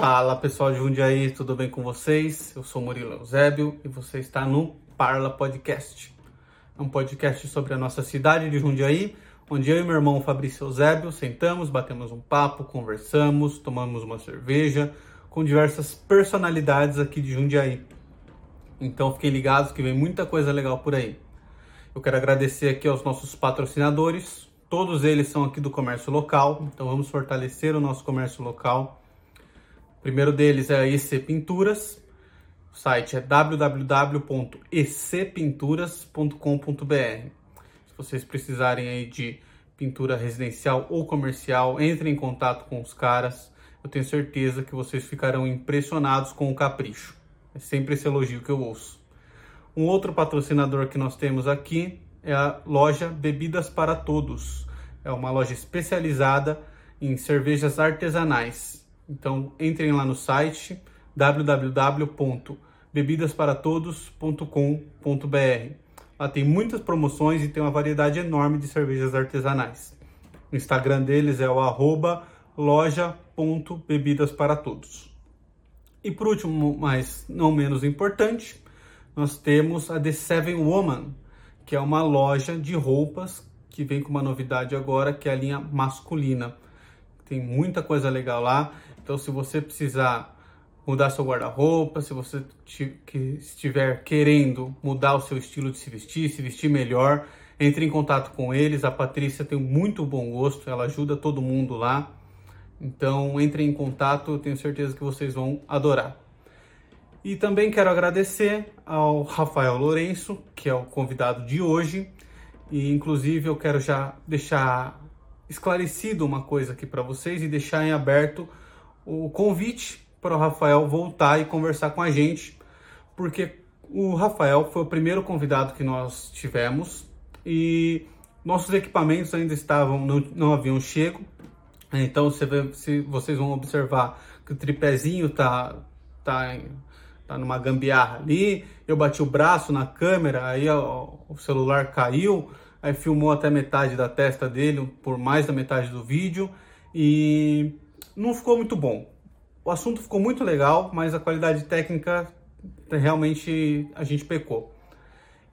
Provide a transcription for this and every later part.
Fala pessoal de Jundiaí, tudo bem com vocês? Eu sou Murilo Eusébio e você está no Parla Podcast. É um podcast sobre a nossa cidade de Jundiaí, onde eu e meu irmão Fabrício Eusébio sentamos, batemos um papo, conversamos, tomamos uma cerveja com diversas personalidades aqui de Jundiaí. Então fiquem ligados que vem muita coisa legal por aí. Eu quero agradecer aqui aos nossos patrocinadores, todos eles são aqui do comércio local, então vamos fortalecer o nosso comércio local o primeiro deles é a EC Pinturas. O site é www.ecpinturas.com.br. Se vocês precisarem aí de pintura residencial ou comercial, entrem em contato com os caras. Eu tenho certeza que vocês ficarão impressionados com o capricho. É sempre esse elogio que eu ouço. Um outro patrocinador que nós temos aqui é a loja Bebidas para Todos. É uma loja especializada em cervejas artesanais. Então entrem lá no site www.bebidasparatodos.com.br. Lá tem muitas promoções e tem uma variedade enorme de cervejas artesanais. O Instagram deles é o loja.bebidasparatodos. E por último, mas não menos importante, nós temos a The Seven Woman, que é uma loja de roupas que vem com uma novidade agora, que é a linha masculina. Tem muita coisa legal lá. Então, se você precisar mudar seu guarda-roupa, se você estiver querendo mudar o seu estilo de se vestir, se vestir melhor, entre em contato com eles. A Patrícia tem muito bom gosto, ela ajuda todo mundo lá. Então, entre em contato, tenho certeza que vocês vão adorar. E também quero agradecer ao Rafael Lourenço, que é o convidado de hoje. E inclusive eu quero já deixar esclarecido uma coisa aqui para vocês e deixar em aberto o convite para o Rafael voltar e conversar com a gente, porque o Rafael foi o primeiro convidado que nós tivemos e nossos equipamentos ainda estavam, não, não haviam chego. Então, você se vocês vão observar que o tripézinho tá, tá, tá numa gambiarra ali. Eu bati o braço na câmera, aí ó, o celular caiu, aí filmou até metade da testa dele, por mais da metade do vídeo. E não ficou muito bom. O assunto ficou muito legal, mas a qualidade técnica realmente a gente pecou.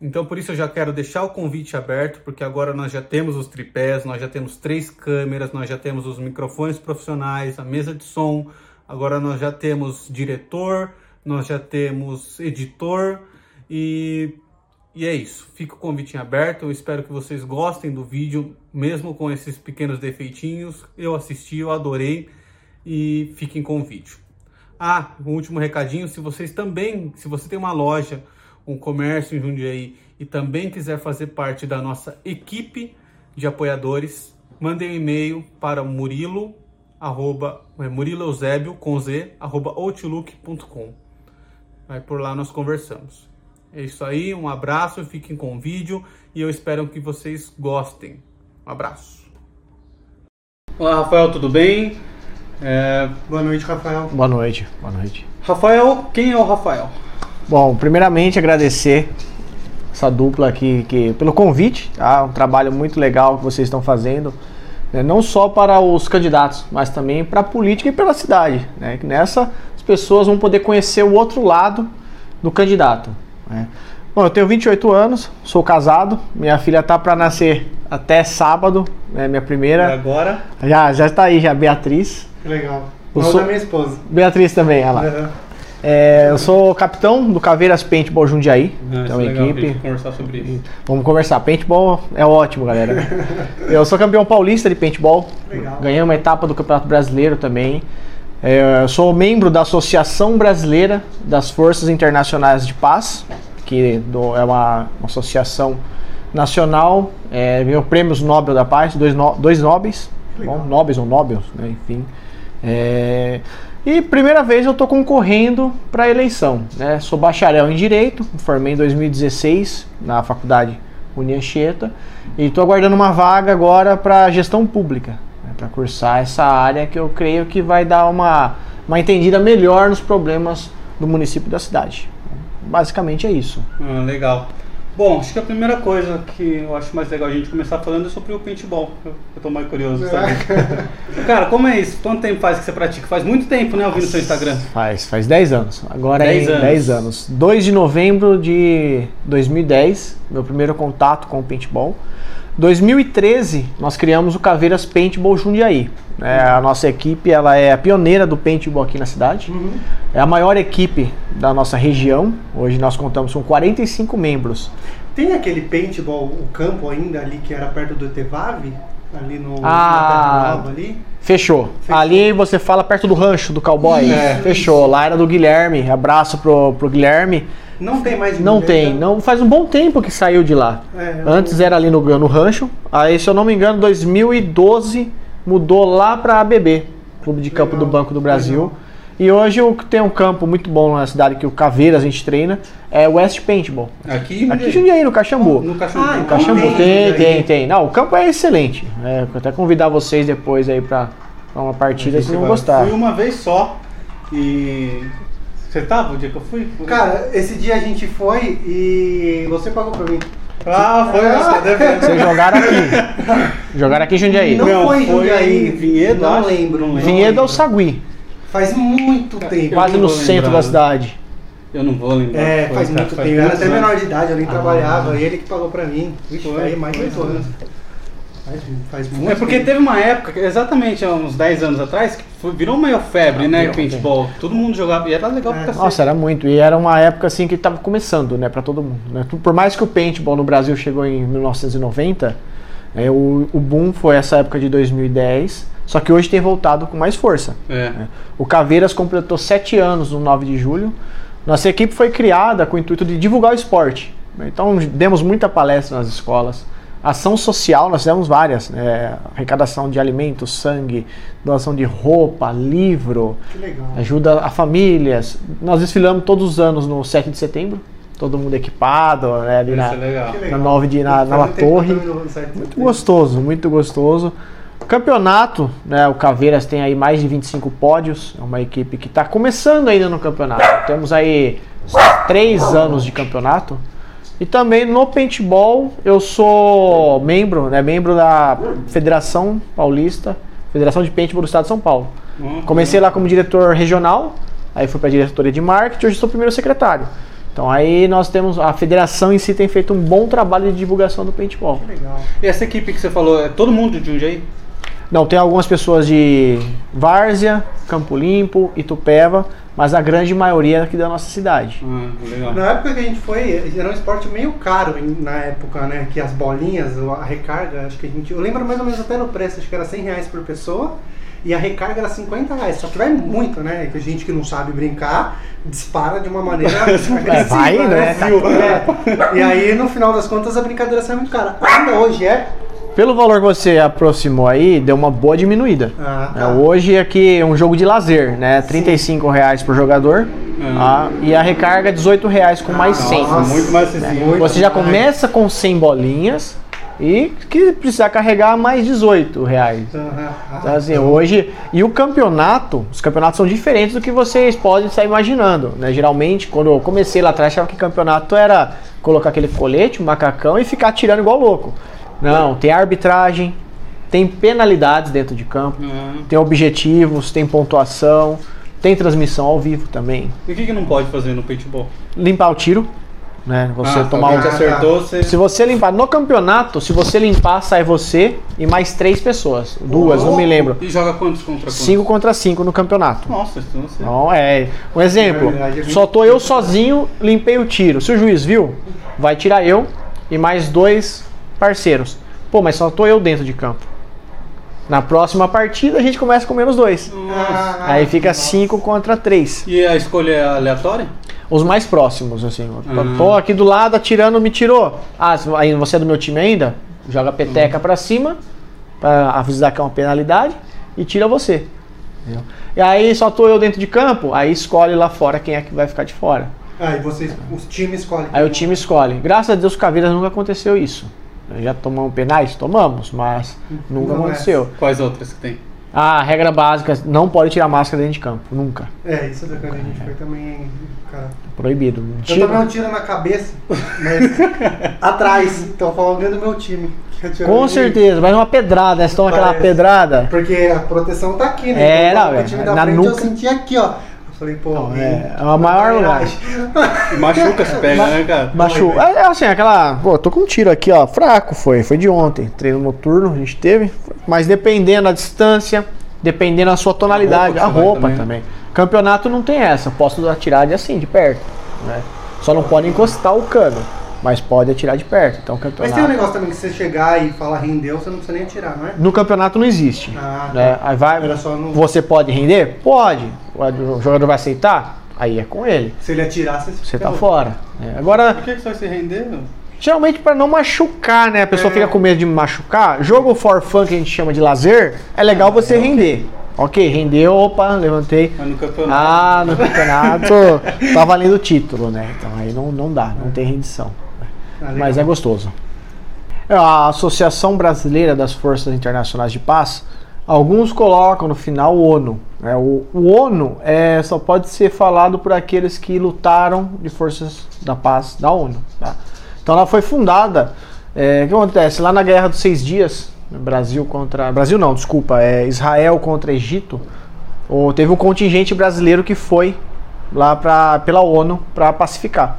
Então por isso eu já quero deixar o convite aberto, porque agora nós já temos os tripés, nós já temos três câmeras, nós já temos os microfones profissionais, a mesa de som, agora nós já temos diretor, nós já temos editor e, e é isso. Fica o convite aberto, eu espero que vocês gostem do vídeo, mesmo com esses pequenos defeitinhos. Eu assisti, eu adorei e fiquem com o vídeo. Ah, um último recadinho, se vocês também, se você tem uma loja, um comércio em Jundiaí e também quiser fazer parte da nossa equipe de apoiadores, mandem um e-mail para murilo, arroba, é, Murilo Eusébio, com z, arroba outlook.com. Aí por lá nós conversamos. É isso aí, um abraço, fiquem com o vídeo e eu espero que vocês gostem. Um abraço. Olá, Rafael, tudo bem? É... Boa noite, Rafael. Boa noite, boa noite. Rafael, quem é o Rafael? Bom, primeiramente agradecer essa dupla aqui que, pelo convite, tá? Um trabalho muito legal que vocês estão fazendo, né? não só para os candidatos, mas também para a política e pela cidade. Né? Que nessa as pessoas vão poder conhecer o outro lado do candidato. Né? Bom, eu tenho 28 anos, sou casado, minha filha tá para nascer até sábado, né, minha primeira. E agora? Já, já está aí, já, Beatriz. Que legal. O sou... da minha esposa. Beatriz também, olha lá. Uhum. É, eu sou capitão do Caveiras Paintball Jundiaí. Ah, então, legal, equipe. Vamos conversar sobre isso. Vamos conversar. Paintball é ótimo, galera. eu sou campeão paulista de paintball. Legal. Ganhei uma etapa do Campeonato Brasileiro também. É, eu sou membro da Associação Brasileira das Forças Internacionais de Paz, que é uma, uma associação nacional. É, ganhou prêmios Nobel da Paz, dois, no, dois Nobels, bom, Nobels ou Nobels, né, enfim. É, e primeira vez eu estou concorrendo para a eleição. Né? Sou bacharel em Direito, formei em 2016 na Faculdade Unianchieta e estou aguardando uma vaga agora para gestão pública, né? para cursar essa área que eu creio que vai dar uma, uma entendida melhor nos problemas do município e da cidade. Basicamente é isso. Ah, legal. Bom, acho que a primeira coisa que eu acho mais legal a gente começar falando é sobre o paintball. Eu, eu tô mais curioso, sabe? Cara, como é isso? Quanto tempo faz que você pratica? Faz muito tempo, né? Eu vi no seu Instagram. Faz, faz 10 anos. Agora 10 é anos. 10 anos. 2 de novembro de 2010, meu primeiro contato com o paintball. 2013, nós criamos o Caveiras Paintball Jundiaí. É, a nossa equipe ela é a pioneira do paintball aqui na cidade. É a maior equipe da nossa região. Hoje nós contamos com 45 membros. Tem aquele paintball, o campo ainda ali que era perto do Tevave? Ali no Ah. Nova ali? Fechou. Fechou. Ali você fala perto do rancho do cowboy. É. Fechou. Lá era do Guilherme. Abraço pro, pro Guilherme. Não tem mais Não ninguém, tem. né? Não faz um bom tempo que saiu de lá. É, Antes era ali no, no rancho. Aí, se eu não me engano, 2012 mudou lá para ABB, Clube de Campo Legal, do Banco do Brasil. legal. E hoje o que tem um campo muito bom na cidade que o Caveiras a gente treina é o West Paintball. Aqui, Aqui em Jundiaí, no Caxambu. no Caxambu. Ah, No então Caxambu tem, tem, tem, tem. Não, o campo é excelente. É, vou até convidar vocês depois aí pra, pra uma partida, vocês vão gostar. Fui uma vez só e. Você tava o dia que eu fui? Cara, esse dia a gente foi e você pagou pra mim. Ah, foi, Ah. você devendo. Vocês jogaram aqui. jogaram aqui em Jundiaí. Não, Não, foi em Jundiaí. Vinhedo, Não acho. lembro. não Vinhedo lembro. ao Sagui, Faz muito tempo. Quase no centro lembrar. da cidade. Eu não vou lembrar. É, Foi, faz cara, muito tempo. Eu era até menor de idade, eu nem Ah. trabalhava. Ele que pagou pra mim. Vixe, Foi, aí mais de foi. oito anos. Faz, faz muito É porque tempo. teve uma época, exatamente há uns 10 anos atrás, que foi- virou meio febre, Ah, né? Paintball. Todo mundo jogava e era legal É. pra cacete. Nossa, era muito. E era uma época assim que tava começando, né, para todo mundo. né? Por mais que o paintball no Brasil chegou em 1990, é, o, o boom foi essa época de 2010. Só que hoje tem voltado com mais força. É. O Caveiras completou sete anos no 9 de julho. Nossa equipe foi criada com o intuito de divulgar o esporte. Então demos muita palestra nas escolas. Ação social, nós fizemos várias. né? arrecadação de alimentos, sangue, doação de roupa, livro, Que legal. ajuda a famílias. Nós desfilamos todos os anos no 7 de setembro, todo mundo equipado, né, ali na, é na legal. 9 de na, na eu torre. Muito gostoso, muito gostoso. Campeonato, né, o Caveiras tem aí mais de 25 pódios, é uma equipe que está começando ainda no campeonato. Temos aí três anos de campeonato. E também no paintball eu sou membro, né, membro da Federação Paulista, Federação de Paintball do Estado de São Paulo. Hum, Comecei lá como diretor regional, aí fui para a diretoria de marketing, hoje sou primeiro secretário. Então aí nós temos a federação em si tem feito um bom trabalho de divulgação do paintball. Que legal. E essa equipe que você falou, é todo mundo de Jundiaí? Não, tem algumas pessoas de Várzea, Campo Limpo, Itupeva, mas a grande maioria é aqui da nossa cidade. Legal. Na época que a gente foi, era um esporte meio caro na época, né? Que as bolinhas, a recarga, acho que a gente. Eu lembro mais ou menos até no preço, acho que era 100 reais por pessoa. E a recarga era 50 reais. Só que vai muito, né? Que a gente que não sabe brincar dispara de uma maneira agressiva, É, vai indo, né? Tá É. E aí, no final das contas, a brincadeira sai muito cara. Ainda hoje é. Pelo valor que você aproximou aí, deu uma boa diminuída. Ah, É, tá. hoje aqui é um jogo de lazer, né? 35 reais por jogador. Ah. tá? E a recarga é 18 reais com mais 100. Nossa, muito mais acessível. muito Você já começa com 100 bolinhas e que precisar carregar mais 18 reais. Então, assim, hoje. E o campeonato, os campeonatos são diferentes do que vocês podem estar imaginando. Né? Geralmente, quando eu comecei lá atrás, achava que campeonato era colocar aquele colete, um macacão e ficar atirando igual louco. Não, tem arbitragem, tem penalidades dentro de campo, Ah. tem objetivos, tem pontuação, tem transmissão ao vivo também. E o que, que não pode fazer no paintball? Limpar o tiro, né? Você ah, tomar alguém um. acertou, você... Se você limpar no campeonato, se você limpar, sai você e mais três pessoas. Duas, não me lembro. E joga quantos contra quantos? 5 contra 5 no campeonato. Nossa, então você... Não, é. Um exemplo. Verdade, é muito Só tô eu sozinho, limpei o tiro. Se o juiz viu, vai tirar eu e mais dois parceiros. Pô, mas só tô eu dentro de campo. Na próxima partida a gente começa com menos dois. Ah, Aí fica 5 contra 3. E a escolha é aleatória? Os mais próximos, assim. Uhum. Tô aqui do lado atirando, me tirou. Ah, aí você é do meu time ainda? Joga a peteca pra cima, pra avisar que é uma penalidade, e tira você. Entendeu? E aí só tô eu dentro de campo, aí escolhe lá fora quem é que vai ficar de fora. Aí vocês, os times escolhem. Aí o time escolhe. Graças a Deus, Caveiras nunca aconteceu isso. Já tomamos penais? Tomamos, mas nunca Não é. aconteceu. Quais outras que tem? A regra básica, não pode tirar máscara dentro de campo, nunca. É, isso da quando a gente foi também, cara. Proibido. Eu Tira- tomei um tiro na cabeça, mas atrás. Então falando do meu time. Com certeza, mas uma pedrada, né? Você toma aquela pedrada. Porque a proteção tá aqui, né? É, então, não, o é, time da na frente eu nuca. senti aqui, ó. Falei, pô, Não, é, é o maior lugar. Machuca se pega, né, cara? Machu. É, é assim, aquela. Pô, tô com um tiro aqui, ó. Fraco foi. Foi de ontem. Treino noturno, a gente teve. Mas dependendo da distância, dependendo da sua tonalidade, A a roupa roupa, que você vai também. Campeonato não tem essa. Posso atirar de assim, de perto. Né? Só não pode encostar o cano. Mas pode atirar de perto. Então, Mas campeonato. tem um negócio também que você chegar e falar rendeu, você não precisa nem atirar, não é? No campeonato não existe. Ah, né? Aí vai. Era só no- Você pode render? Pode. O jogador vai aceitar? Aí é com ele. Se ele atirar, você, Você tá fora. né? Agora, Por que que você vai se render? meu? Geralmente para não machucar, né? A pessoa É. fica com medo de machucar. Jogo for fun que a gente chama de lazer, é legal você render. Ok, rendeu, opa, levantei. Mas no campeonato. Ah, no campeonato tá valendo o título, né? Então aí não, não dá, não tem rendição. Ah. Mas é gostoso. É, A Associação Brasileira das Forças Internacionais de Paz, alguns colocam no final o ONU. né? O, o ONU é, só pode ser falado por aqueles que lutaram de forças da paz da ONU. tá? Então ela foi fundada. é, o que acontece? Lá na Guerra dos Seis Dias, Brasil contra. Brasil não, desculpa, é Israel contra Egito. ou teve um contingente brasileiro que foi lá pra, pela ONU para pacificar.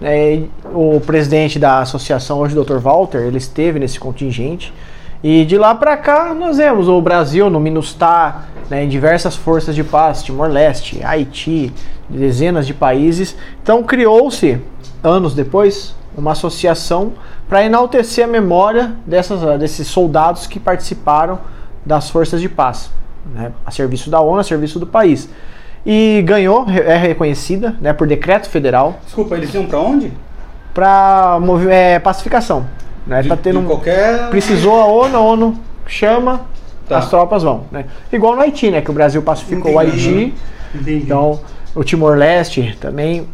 É, o presidente da associação hoje, o Dr. Walter, ele esteve nesse contingente. E de lá para cá nós vemos o Brasil no MINUSTAH, né, em diversas forças de paz, Timor-Leste, Haiti, dezenas de países. Então criou-se, anos depois, uma associação para enaltecer a memória dessas, desses soldados que participaram das forças de paz, né, a serviço da ONU, a serviço do país. E ganhou, é reconhecida né, por decreto federal Desculpa, eles iam pra onde? para é, pacificação. Né? De, tá tendo qualquer. Precisou a ONU, a ONU chama, Tá. as tropas vão. Né? Igual no Haiti, né? Que o Brasil pacificou o Entendi. Haiti. Entendi. Então, o Timor-Leste também,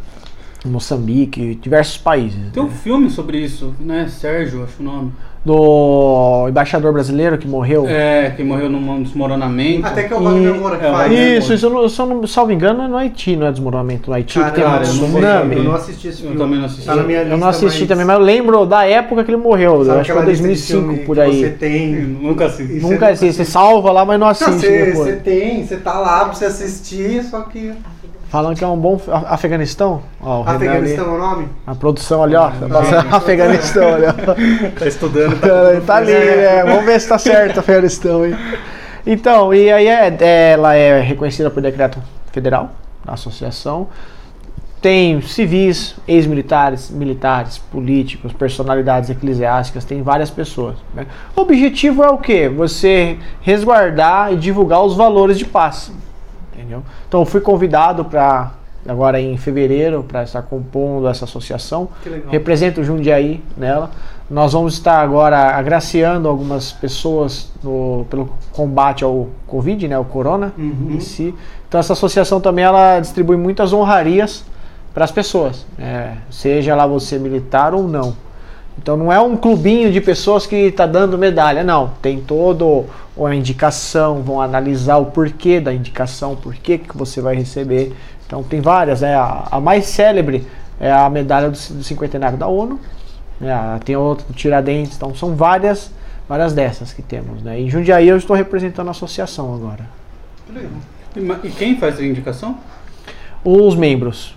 Moçambique, diversos países. Tem um né? filme sobre isso, né? Sérgio, acho o nome. Do embaixador brasileiro que morreu. É, que morreu num desmoronamento. Até que é o Wagner Moura que é, faz. Né? Isso, isso eu não, se eu não salvo engano, é no Haiti, não é desmoronamento no Haiti, Cara, que tem um eu não tsunami. Eu não assisti esse Eu filme. também não assisti. Tá na minha Eu não assisti também, mas eu lembro da época que ele morreu. Eu sabe acho que foi aquela lista de 2005 filme por aí. Você tem. Nunca assisti. Nunca assisti. Você salva lá, mas não Não, assiste você, depois. você tem, você tá lá pra você assistir, só que. Falando que é um bom Afeganistão. Ó, o Renan ali, Afeganistão é o nome? a produção ali, ó. Nossa, Afeganistão, olha. Tá estudando, tá tá ali, né? Vamos ver se tá certo Afeganistão, hein? Então, e aí é, é- ela é reconhecida por decreto federal da associação. Tem civis, ex-militares, militares, políticos, personalidades eclesiásticas, tem várias pessoas. né? O objetivo é o quê? Você resguardar e divulgar os valores de paz. Entendeu? Então eu fui convidado para agora em fevereiro para estar compondo essa associação. Represento o Jundiaí nela. Nós vamos estar agora agraciando algumas pessoas no- pelo combate ao Covid, né, o Corona Uhum. em si. Então essa associação também ela distribui muitas honrarias para as pessoas, é, seja lá você militar ou não. Então não é um clubinho de pessoas que está dando medalha, não. Tem todo uma indicação, vão analisar o porquê da indicação, por que você vai receber. Então tem várias, né? A, a mais célebre é a medalha do, do cinquentenário da ONU, né? A- tem outra do Tiradentes, então são várias, várias dessas que temos, né? Em Jundiaí eu estou representando a associação agora. E E quem faz a indicação? Os membros,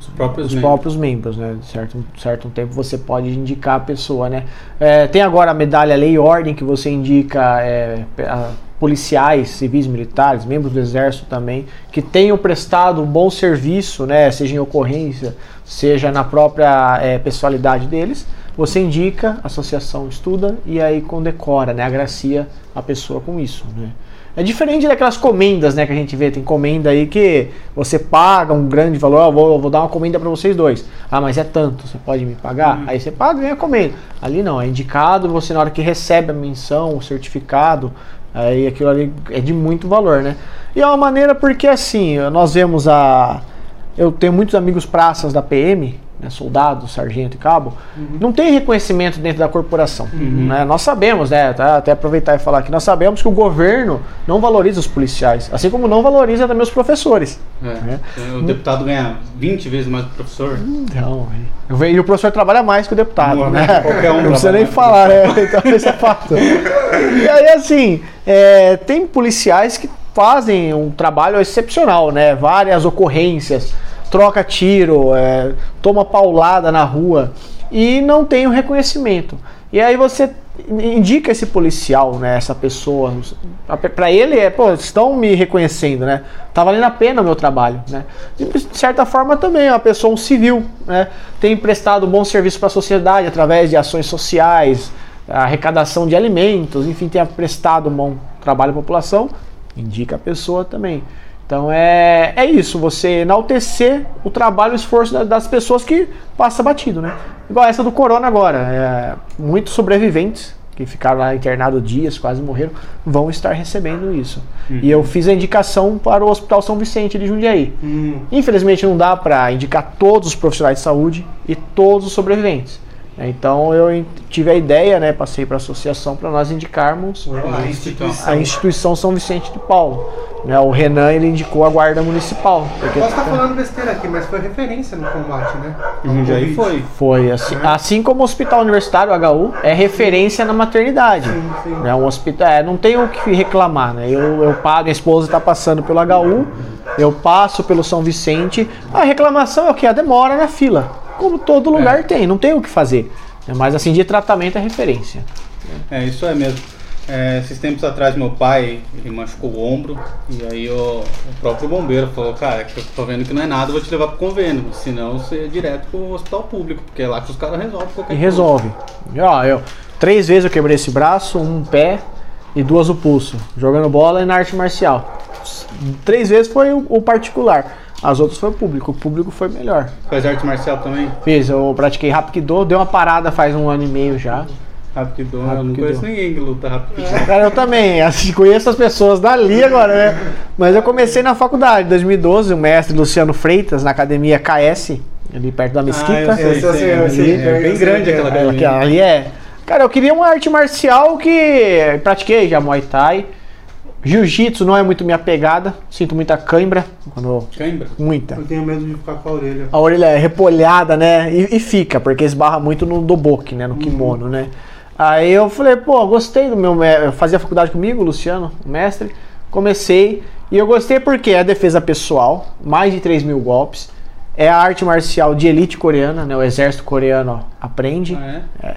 Os próprios os membros. próprios membros, né? De certo, certo tempo você pode indicar a pessoa, né? É, tem agora a medalha Lei e Ordem que você indica é, a- policiais, civis, militares, membros do exército também, que tenham prestado um bom serviço, né? Seja em ocorrência, seja na própria é, pessoalidade deles. Você indica, a associação estuda e aí condecora, né? Agracia a pessoa com isso, né? É diferente daquelas comendas, né, que a gente vê. Tem comenda aí que você paga um grande valor. ó, vou, vou dar uma comenda para vocês dois. Ah, mas é tanto, você pode me pagar? Aí você paga e ganha a comenda. Ali não, é indicado. Você, na hora que recebe a menção, o certificado, aí aquilo ali é de muito valor, né? E é uma maneira porque, assim, nós vemos a. Eu tenho muitos amigos praças da PM né, soldado, sargento e cabo, uhum. não tem reconhecimento dentro da corporação. Uhum. Né? Nós sabemos, né, tá, até aproveitar e falar que nós sabemos que o governo não valoriza os policiais, assim como não valoriza também os professores. É. Né? O deputado ganha 20 vezes mais que o professor. Não, e o professor trabalha mais que o deputado, não, né? Qualquer um não precisa nem falar, né? Então esse é fato. e aí, assim, é, tem policiais que fazem um trabalho excepcional, né? Várias ocorrências troca tiro, é, toma paulada na rua e não tem o reconhecimento. E aí você indica esse policial, né, essa pessoa, para ele é, pô, estão me reconhecendo, né? Tá valendo a pena o meu trabalho, né? E, de certa forma também é uma pessoa um civil, né? Tem prestado bom serviço para a sociedade através de ações sociais, arrecadação de alimentos, enfim, tem prestado um bom trabalho à população, indica a pessoa também. Então é, é isso, você enaltecer o trabalho e o esforço das pessoas que passa batido, né? Igual essa do Corona agora. É, muitos sobreviventes que ficaram lá internados dias, quase morreram, vão estar recebendo isso. Uhum. E eu fiz a indicação para o Hospital São Vicente de Jundiaí. Uhum. Infelizmente não dá para indicar todos os profissionais de saúde e todos os sobreviventes. Então eu tive a ideia, né, passei para a associação para nós indicarmos a instituição. a instituição São Vicente de Paulo. Né, o Renan ele indicou a guarda municipal. Porque... Posso estar falando besteira aqui, mas foi referência no combate, né? Jundiaí foi. Foi assim, é. assim como o Hospital Universitário HU é referência na maternidade. Sim, sim. Né, um hospital, é, não tenho o que reclamar, né? Eu, eu pago, minha esposa está passando pelo HU, eu passo pelo São Vicente. A reclamação é o que a demora na fila, como todo lugar é. tem, não tem o que fazer. Mas assim de tratamento é referência. É isso é mesmo. É, esses tempos atrás meu pai ele machucou o ombro e aí o, o próprio bombeiro falou, cara, que eu tô vendo que não é nada, vou te levar pro convênio, senão você é direto pro hospital público, porque é lá que os caras resolvem qualquer e coisa. resolve. Ó, eu, três vezes eu quebrei esse braço, um pé e duas o pulso, jogando bola e na arte marcial. Três vezes foi o, o particular. As outras foi o público. O público foi melhor. Faz arte marcial também? Fiz, eu pratiquei Rapkido, deu uma parada faz um ano e meio já. Rapkido, eu não conheço ninguém que luta Rapkido. Cara, eu também, assim, conheço as pessoas dali agora, né? Mas eu comecei na faculdade, em 2012, o mestre Luciano Freitas, na academia KS, ali perto da mesquita. Ah, eu sei, sei, eu sei, é bem grande aquela academia. Ali é. Cara, eu queria uma arte marcial que pratiquei já Muay Thai. Jiu-jitsu não é muito minha pegada, sinto muita cãibra. Quando... Cãibra? Muita. Eu tenho medo de ficar com a orelha. A orelha é repolhada, né? E, e fica, porque esbarra muito no doboque, né? No kimono, uhum. né? Aí eu falei, pô, gostei do meu. Eu fazia faculdade comigo, Luciano, mestre. Comecei. E eu gostei porque é a defesa pessoal, mais de 3 mil golpes. É a arte marcial de elite coreana, né? O exército coreano aprende. Ah, é? É.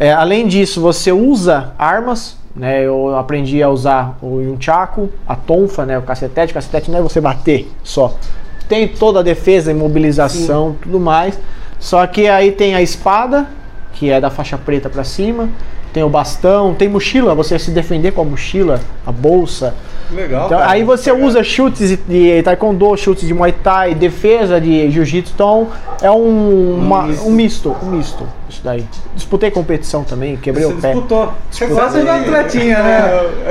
É, além disso, você usa armas. Né? Eu aprendi a usar o yunchaku, a tonfa, né? o cacetete. O cacetete não é você bater só. Tem toda a defesa, imobilização, Sim. tudo mais. Só que aí tem a espada, que é da faixa preta para cima. Tem o bastão, tem mochila, você se defender com a mochila, a bolsa. Legal. Então, aí você usa chutes de taekwondo, chutes de muay thai, defesa de jiu-jitsu. Então é um, uma, um misto, um misto. Isso daí. Disputei competição também, quebrei você o pé. Disputou. Você gosta de atletinha, né?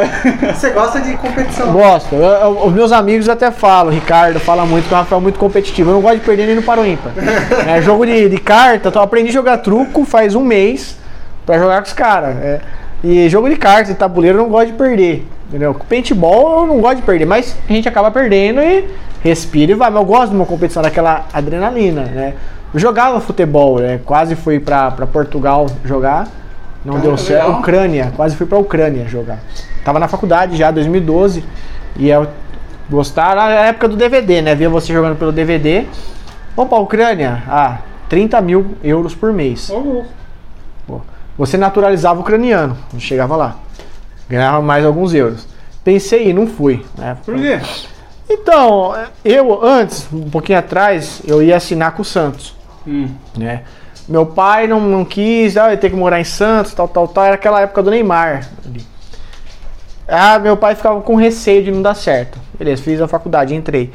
você gosta de competição. Gosto. Eu, eu, os meus amigos até falam, Ricardo fala muito que o Rafael é muito competitivo. Eu não gosto de perder nem no Paro Ímpar. é, jogo de, de carta, então aprendi a jogar truco faz um mês para jogar com os caras. É. E jogo de cartas e tabuleiro eu não gosto de perder. Entendeu? Paintball eu não gosto de perder, mas a gente acaba perdendo e respira e vai. Mas eu gosto de uma competição daquela adrenalina, né? Eu jogava futebol, né? Quase fui para Portugal jogar. Não Cara, deu certo. Legal. Ucrânia, quase fui pra Ucrânia jogar. Tava na faculdade já, 2012. E eu gostava, na época do DVD, né? Via você jogando pelo DVD. Vamos pra Ucrânia? Ah, 30 mil euros por mês. Oh, você naturalizava ucraniano, chegava lá. Ganhava mais alguns euros. Pensei e não fui. Né? Por quê? Então, eu antes, um pouquinho atrás, eu ia assinar com o Santos. Hum. Né? Meu pai não, não quis, ah, eu ter que morar em Santos, tal, tal, tal. Era aquela época do Neymar. Ah, meu pai ficava com receio de não dar certo. Beleza, fiz a faculdade, entrei.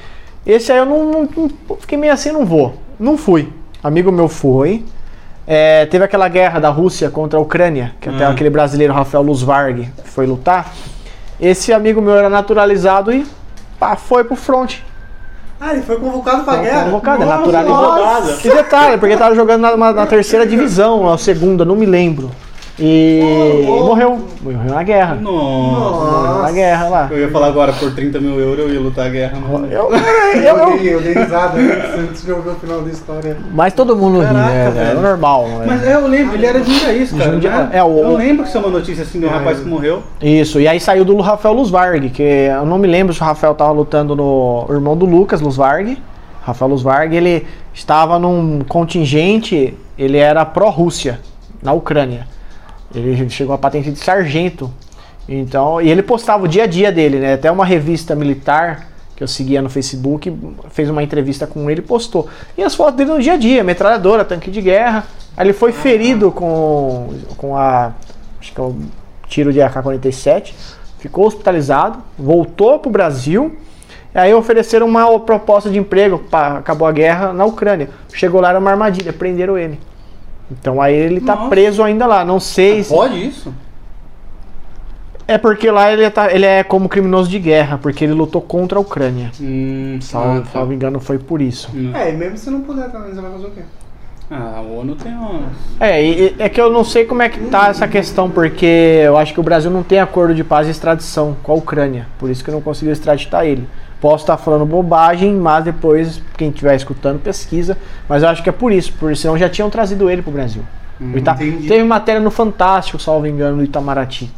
Esse aí eu não, não, não fiquei meio assim, não vou. Não fui. Amigo meu foi. É, teve aquela guerra da Rússia contra a Ucrânia, que até hum. aquele brasileiro Rafael Luzvarg foi lutar. Esse amigo meu era naturalizado e pá, foi pro front. Ah, ele foi convocado pra Foi guerra? convocado, é Nossa, naturalizado. nossa. E detalhe, porque tava jogando na, na- na terceira divisão, ou segunda, não me lembro. E Ô, morreu. Morreu na guerra. Nossa. Morreu na guerra lá. Eu ia falar agora, por 30 mil euros eu ia lutar a guerra. mas- Eu, eu, Eu, eu- dei, eu dei risada antes, de ouvir o final da história. mas todo mundo ri, Caraca, né? É velho. normal. né? Mas é, eu lembro, ele era de Jundiaí, cara. Jundiaí- né? é, o- Eu lembro que isso é uma notícia assim de um É. rapaz que morreu. Isso, e aí saiu do Rafael Lusvarg, que eu não me lembro se o Rafael tava lutando no o irmão do Lucas Lusvarg. Rafael Lusvarg, ele estava num contingente, ele era pró-Rússia, na Ucrânia. Ele chegou a patente de sargento. Então, e ele postava o dia a dia dele, né? Até uma revista militar que eu seguia no Facebook fez uma entrevista com ele e postou. E as fotos dele no dia a dia, metralhadora, tanque de guerra. Aí ele foi ferido com, com a. Acho que é o tiro de AK-47. Ficou hospitalizado, voltou pro Brasil. E aí ofereceram uma proposta de emprego, pá, acabou a guerra na Ucrânia. Chegou lá, era uma armadilha, prenderam ele. Então aí ele tá Nossa. preso ainda lá. Não sei se. Pode isso? É porque lá ele, tá, ele é como criminoso de guerra, porque ele lutou contra a Ucrânia. Hum, Salvo, tá. salvo engano, foi por isso. Hum. É, e mesmo se não puder também, você vai fazer o quê? Ah, a ONU tem umas. É, e- é que eu não sei como é que tá essa questão, porque eu acho que o Brasil não tem acordo de paz e extradição com a Ucrânia. Por isso que eu não conseguiu extraditar ele. Posso estar falando bobagem, mas depois, quem estiver escutando, pesquisa. Mas eu acho que é por isso, por senão já tinham trazido ele pro Brasil. O Ita-. Teve matéria no Fantástico, salvo engano, do Itamaraty.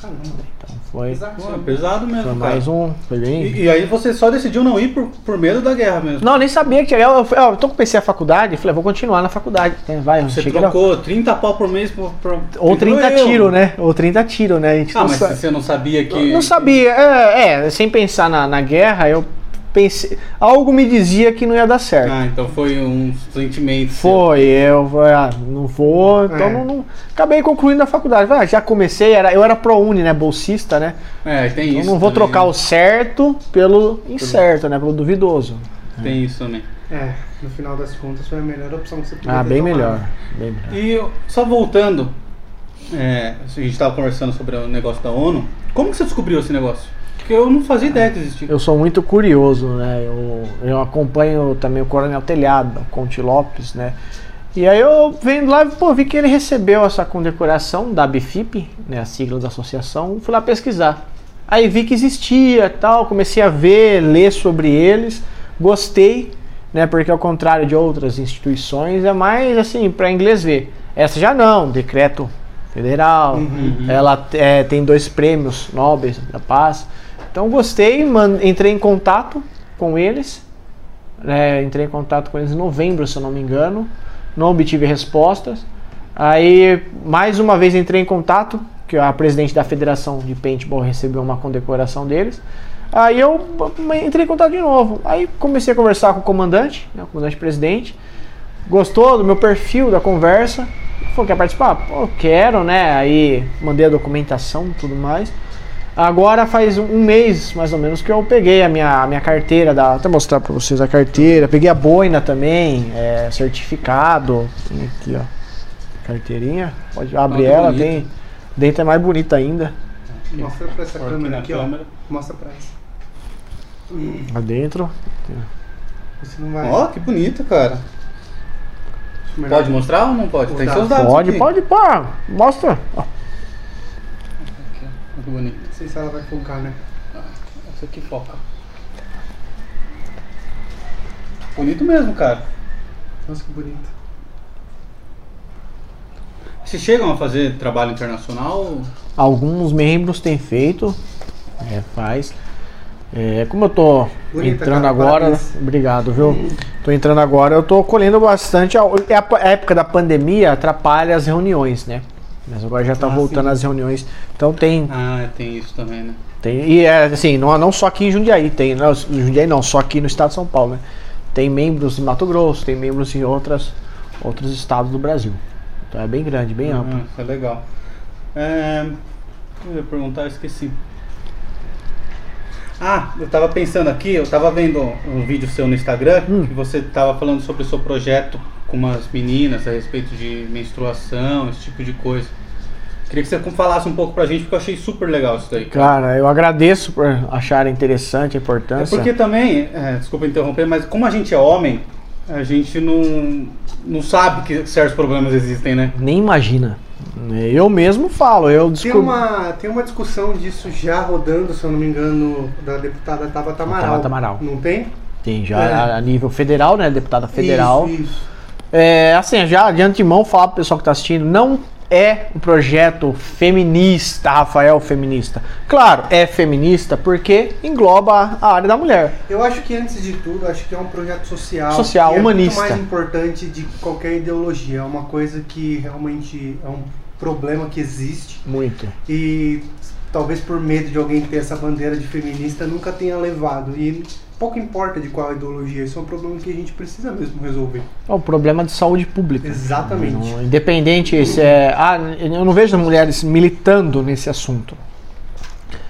Caramba. Então foi. Pô, pesado mesmo, foi cara. mais um. Foi bem. E, e aí você só decidiu não ir por, por medo da guerra mesmo. Não, eu nem sabia que. Eu, eu, eu, então comecei a faculdade, falei, vou continuar na faculdade. né, Vai, Você cheguei trocou 30 pau por mês por. por Ou 30 eu. tiro, né? Ou 30 tiro, né? A gente Ah, não mas sa- você não sabia que. Não sabia, é, é, sem pensar na, na guerra, eu pensei. Algo me dizia que não ia dar certo. Ah, então foi um sentimento. seu. Foi, eu falei, ah, não vou, então É. não, não- Acabei concluindo a faculdade. Ah, já comecei, era, eu era ProUni, né? Bolsista, né? É, tem Então isso. não vou também, trocar né? o certo pelo incerto, né? Pelo duvidoso. Tem isso também. É, no final das contas foi a melhor opção que você podia Ah, ter bem melhor. Bem melhor. E eu- só voltando, é, a gente estava conversando sobre o negócio da ONU. Como que você descobriu esse negócio? Porque eu não fazia ideia que existia. Eu sou muito curioso, né? Eu, eu acompanho também o Coronel Telhado, o Conte Lopes, né? E aí eu vendo lá, pô, vi que ele recebeu essa condecoração da BFIP, né, a sigla da associação, fui lá pesquisar. Aí vi que existia tal, comecei a ver, ler sobre eles, gostei, né, porque ao contrário de outras instituições, é mais assim, para inglês ver. Essa já não, decreto federal, ela é, tem dois prêmios nobres da paz. Então gostei, entrei em contato com eles, né, entrei em contato com eles em novembro, se eu não me engano, não obtive respostas. Aí, mais uma vez, entrei em contato, que a presidente da Federação de Paintball recebeu uma condecoração deles. Aí eu entrei em contato de novo. Aí comecei a conversar com o comandante, né, o comandante presidente. Gostou do meu perfil, da conversa. Falou, quer participar? Pô, quero, né? Aí mandei a documentação e tudo mais. Agora faz um mês, mais ou menos, que eu peguei a minha, a minha carteira, da, até mostrar pra vocês a carteira. Peguei a boina também, é, certificado. Tem aqui, ó. Carteirinha. Pode abrir que ela, bonito. tem. Dentro é mais bonita ainda. Mostra pra essa Aqui câmera aqui, câmera. ó. Mostra pra essa. Lá dentro. Você não vai. Ó, que bonito, cara. Pode mostrar ou não pode? Tem seus dados. Pode, aqui. pode, pá. Mostra. Ó. Que bonito. Não sei se ela vai focar, né? Essa aqui foca. Bonito mesmo, cara. Nossa, que bonito. Vocês chegam a fazer trabalho internacional? Alguns membros têm feito. É, faz. É, como eu tô Bonita, entrando cara, agora, parabéns. obrigado, viu? Tô entrando agora, eu tô colhendo bastante. A é a época da pandemia atrapalha as reuniões, né? Mas agora já tá Ah, voltando sim. às reuniões. Então tem, Ah, tem isso também, né? tem e é assim, não, não só aqui em Jundiaí, tem, não, Jundiaí não, só aqui no estado de São Paulo, né? Tem membros em Mato Grosso, tem membros em outras, outros estados do Brasil. Então é bem grande, bem amplo. Ah, isso é legal. É, eu ia perguntar, eu esqueci. Ah, eu tava pensando aqui, eu tava vendo um vídeo seu no Instagram, Hum. que você tava falando sobre o seu projeto com umas meninas a respeito de menstruação, esse tipo de coisa. Queria que você falasse um pouco pra gente, porque eu achei super legal isso daí. Cara, eu agradeço por acharem interessante a É importância. porque também, é, desculpa interromper, mas como a gente é homem, a gente não, não sabe que certos problemas existem, né? Nem imagina. Eu mesmo falo, eu Tem descobri. uma, tem uma discussão disso já rodando, se eu não me engano, da deputada Tabata Amaral. Tabata Amaral. Não tem? Tem já É. a nível federal, né? Deputada federal. Isso, isso. É, assim, já de antemão falar pro pessoal que tá assistindo, não é um projeto feminista, Rafael feminista. Claro, é feminista porque engloba a área da mulher. Eu acho que antes de tudo, acho que é um projeto social. Social, humanista. É muito mais importante de qualquer ideologia. É uma coisa que realmente é um problema que existe Muito. e talvez por medo de alguém ter essa bandeira de feminista nunca tenha levado. E pouco importa de qual ideologia, isso é um problema que a gente precisa mesmo resolver. É um problema de saúde pública. Exatamente. Não- Independente se é. Ah, eu não vejo as mulheres militando nesse assunto.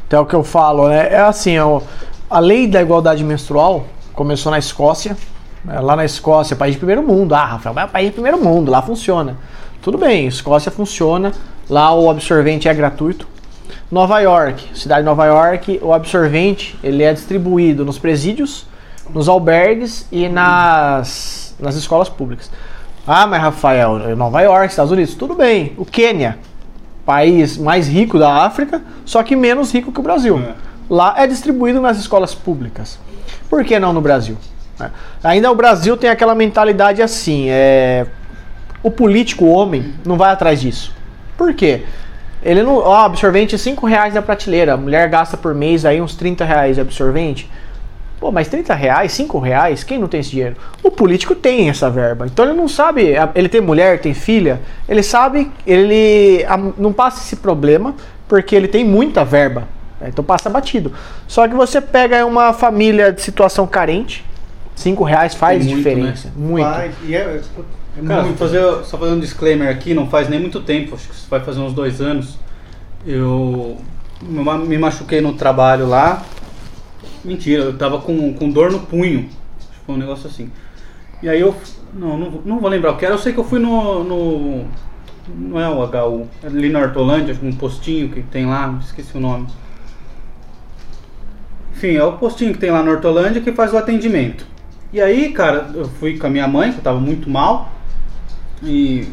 Então é o que eu falo, né? É assim, ó, a lei da igualdade menstrual começou na Escócia. né? Lá na Escócia, país de primeiro mundo. Ah, Rafael, mas é país de primeiro mundo, lá funciona. Tudo bem, Escócia funciona. Lá o absorvente é gratuito. Nova York, cidade de Nova York, o absorvente ele é distribuído nos presídios, nos albergues e nas, nas escolas públicas. Ah, mas Rafael, Nova York, Estados Unidos, tudo bem. O Quênia, país mais rico da África, só que menos rico que o Brasil. É. Lá é distribuído nas escolas públicas. Por que não no Brasil? né? Ainda o Brasil tem aquela mentalidade assim, é, o político o homem não vai atrás disso. Por quê? Ele não. Ó, absorvente 5 reais na prateleira. A mulher gasta por mês aí uns 30 reais de absorvente. Pô, mas 30 reais, 5 reais, quem não tem esse dinheiro? O político tem essa verba. Então ele não sabe. Ele tem mulher, tem filha. Ele sabe. Ele a- não passa esse problema porque ele tem muita verba. né? Então passa batido. Só que você pega uma família de situação carente. 5 reais faz muito, diferença. Muito. Vai, e é, é Cara, fazer, só fazer um disclaimer aqui, não faz nem muito tempo, acho que vai fazer uns dois anos. Eu me ma- me machuquei no trabalho lá. Mentira, eu tava com, com dor no punho. Foi um negócio assim. E aí eu. Não, não, vou- não vou lembrar o que era. Eu sei que eu fui no. no não é o HU, é ali na Hortolândia, um postinho que tem lá, esqueci o nome. Enfim, é o postinho que tem lá na Hortolândia que faz o atendimento. E aí, cara, eu fui com a minha mãe, que eu tava muito mal, e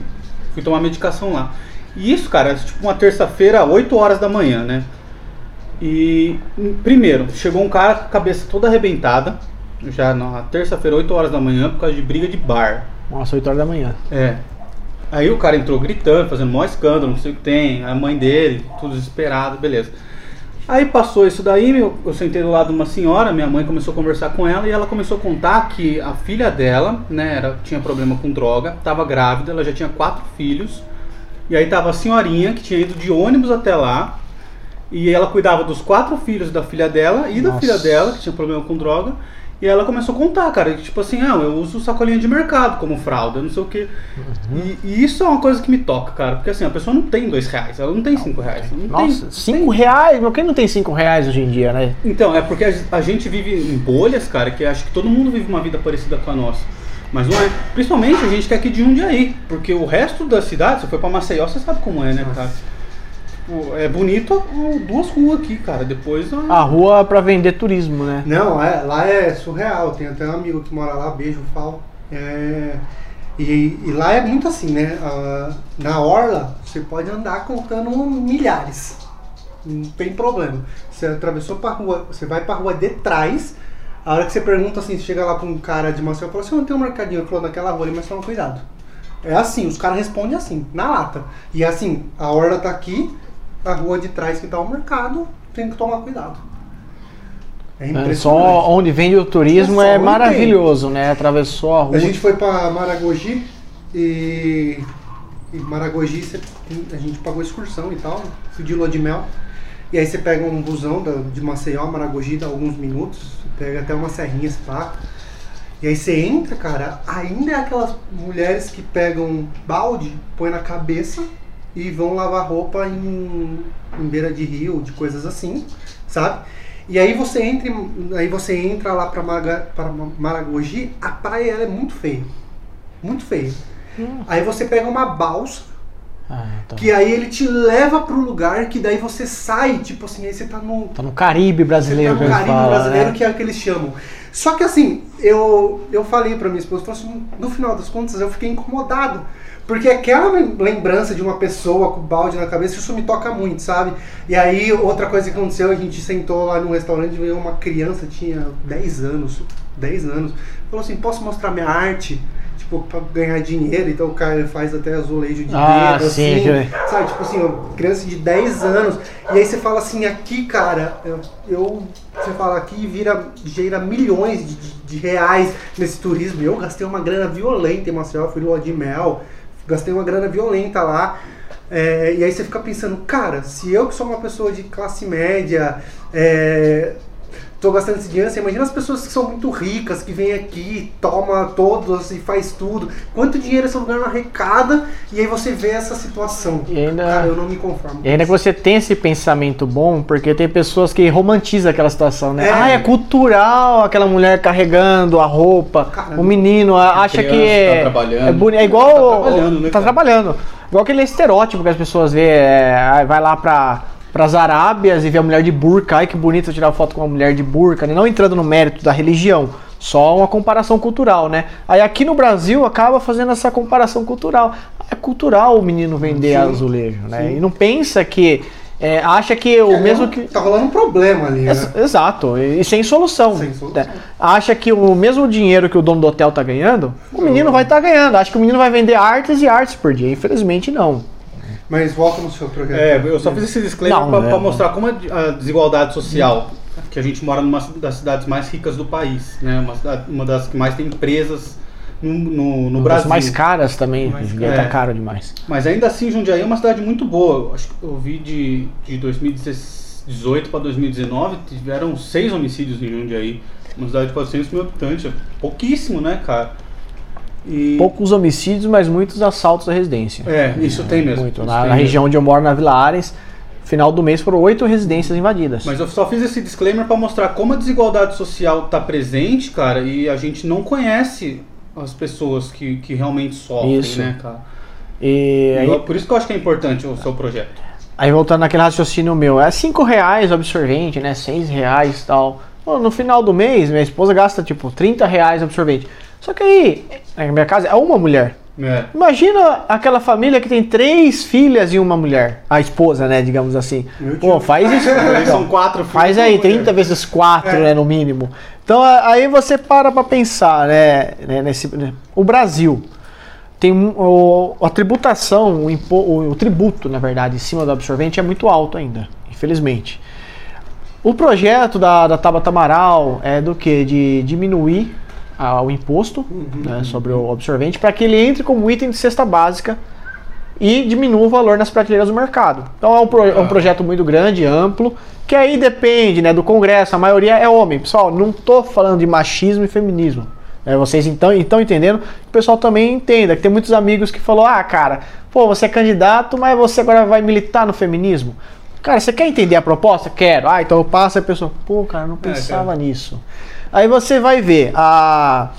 fui tomar medicação lá. E isso, cara, é tipo uma terça-feira, 8 horas da manhã, né? E primeiro, chegou um cara com a cabeça toda arrebentada, já na terça-feira, 8 horas da manhã, por causa de briga de bar. Nossa, 8 horas da manhã. É. Aí o cara entrou gritando, fazendo maior escândalo, não sei o que tem, a mãe dele, tudo desesperado, beleza. Aí passou isso daí, meu, eu sentei do lado de uma senhora, minha mãe começou a conversar com ela e ela começou a contar que a filha dela, né, era, tinha problema com droga, estava grávida, ela já tinha quatro filhos, e aí tava a senhorinha que tinha ido de ônibus até lá, e ela cuidava dos quatro filhos da filha dela e da Nossa. filha dela, que tinha problema com droga. E ela começou a contar, cara, que, tipo assim, ah, eu uso sacolinha de mercado como fralda, não sei o quê. E, e isso é uma coisa que me toca, cara, porque assim, a pessoa não tem dois reais, ela não tem cinco reais. Não Nossa, tem, 5 reais? Meu, quem não tem 5 reais hoje em dia, né? Então, é porque a, a gente vive em bolhas, cara, que acho que todo mundo vive uma vida parecida com a nossa. Mas não é. Principalmente a gente que é aqui de Jundiaí, porque o resto da cidade, se for pra Maceió, você sabe como é, né, cara? Tipo, é bonito duas ruas aqui, cara. Depois. ó, A rua pra vender turismo, né? Não, é, lá é surreal. Tem até um amigo que mora lá, beijo, falo. É, e, e lá é muito assim, né? Ah, na orla, você pode andar contando milhares. Não tem problema. Você atravessou pra rua, você vai pra rua de trás. A hora que você pergunta assim, você chega lá pra um cara de Maceió e fala assim, não tem um mercadinho. Falou naquela rua ali, mas toma cuidado. É assim, os caras respondem assim, na lata. E assim, a orla tá aqui, a rua de trás que tá o mercado, tem que tomar cuidado. É É. Só onde vende o turismo É é maravilhoso, né? Atravessou a rua. A gente foi pra Maragogi e, e Maragogi a gente pagou excursão e tal, fui de lua de mel. E aí você pega um busão de Maceió a Maragogi, dá alguns minutos, pega até uma serrinha, pá. E aí você entra, cara, ainda é aquelas mulheres que pegam balde, põe na cabeça e vão lavar roupa em, em beira de rio, de coisas assim, sabe? E aí você entra, aí você entra lá pra Maragogi, a praia é muito feia. Muito feia. Aí você pega uma balsa Ah, tá. Que aí ele te leva para um lugar que daí você sai, tipo assim, aí você tá no. Tá no Caribe brasileiro. Você tá no Caribe fala, brasileiro, né? que é o que eles chamam. Só que assim, eu, eu falei para minha esposa, assim, no final das contas eu fiquei incomodado. Porque aquela lembrança de uma pessoa com balde na cabeça, isso me toca muito, sabe? E aí, outra coisa que aconteceu, a gente sentou lá num restaurante e veio uma criança, tinha 10 anos, 10 anos, falou assim, posso mostrar minha arte? tipo, pra ganhar dinheiro, então o cara faz até azulejo de ah, dedo, sim, assim, que... sabe? Tipo assim, criança de 10 anos, e aí você fala assim, aqui, cara, eu, eu você fala aqui vira, gira milhões de, de, de, reais nesse turismo, eu gastei uma grana violenta em Maceió, fui lua de mel, gastei uma grana violenta lá, é, e aí você fica pensando, cara, se eu que sou uma pessoa de classe média, é, tô gastando esse dinheiro, você imagina as pessoas que são muito ricas, que vêm aqui, toma todos e faz tudo. Quanto dinheiro esse lugar não arrecada e aí você vê essa situação. E ainda, Cara, eu não me conformo. E ainda que você tem esse pensamento bom, porque tem pessoas que romantizam aquela situação, né? É. Ah, é cultural aquela mulher carregando a roupa, Caramba. o menino acha que é, tá é bonito. É igual. Tá trabalhando, né? Tá trabalhando. Igual aquele estereótipo que as pessoas vê, é, vai lá pra para as Arábias e ver a mulher de burca. Ai que bonito tirar foto com uma mulher de burca, né? não entrando no mérito da religião, só uma comparação cultural, né? Aí aqui no Brasil acaba fazendo essa comparação cultural. É cultural o menino vender sim, azulejo, né? Sim. E não pensa que é, acha que o é, mesmo que. Tá rolando um problema ali. Né? exato, e, e, sem solução. Sem solução. Né? Acha que o mesmo dinheiro que o dono do hotel tá ganhando, o menino vai estar tá ganhando. Acha que o menino vai vender artes e artes por dia. Infelizmente, não. Mas volta no seu projeto. É, eu só fiz esse disclaimer para é, mostrar como a desigualdade social, que a gente mora numa das cidades mais ricas do país, né? Uma, cidade, uma das que mais tem empresas no, no, no Brasil. mais caras também, mais, Jundiaí tá é. tá caro demais. Mas ainda assim, Jundiaí é uma cidade muito boa. Acho que eu vi de, de 2018 para 2019, tiveram seis homicídios em Jundiaí. Uma cidade de 400 mil habitantes, é pouquíssimo, né, cara? E... Poucos homicídios, mas muitos assaltos à residência. É, isso tem mesmo. Muito. Isso na, na região onde eu moro, na Vila Ares, final do mês foram oito residências invadidas. Mas eu só fiz esse disclaimer para mostrar como a desigualdade social está presente, cara, e a gente não conhece as pessoas que, que realmente sofrem, isso. né, cara? E aí... Por isso que eu acho que é importante o seu projeto. Aí voltando naquele raciocínio meu, é cinco reais o absorvente, né? Seis reais e tal. no final do mês, minha esposa gasta tipo 30 reais absorvente. Só que aí, na minha casa, é uma mulher. É. Imagina aquela família que tem três filhas e uma mulher. A esposa, né? Digamos assim. Pô, faz isso. São quatro filhos. Faz aí, 30 vezes quatro, é. né? No mínimo. Então aí você para pra pensar, né? né nesse, né, o Brasil tem o, a tributação, o, impo, o, o tributo, na verdade, em cima do absorvente é muito alto ainda, infelizmente. O projeto da, da Tabata Amaral é do que? De diminuir ao imposto uhum. né, sobre o absorvente para que ele entre como item de cesta básica e diminua o valor nas prateleiras do mercado. Então é um, pro, é um projeto muito grande, amplo, que aí depende né, do Congresso, a maioria é homem. Pessoal, não estou falando de machismo e feminismo. É, vocês então estão entendendo? O pessoal também entenda que tem muitos amigos que falou: ah, cara, pô, você é candidato, mas você agora vai militar no feminismo. Cara, você quer entender a proposta? Quero. Ah, então eu passo a pessoa, pô, cara, não é, pensava é, nisso. Aí você vai ver a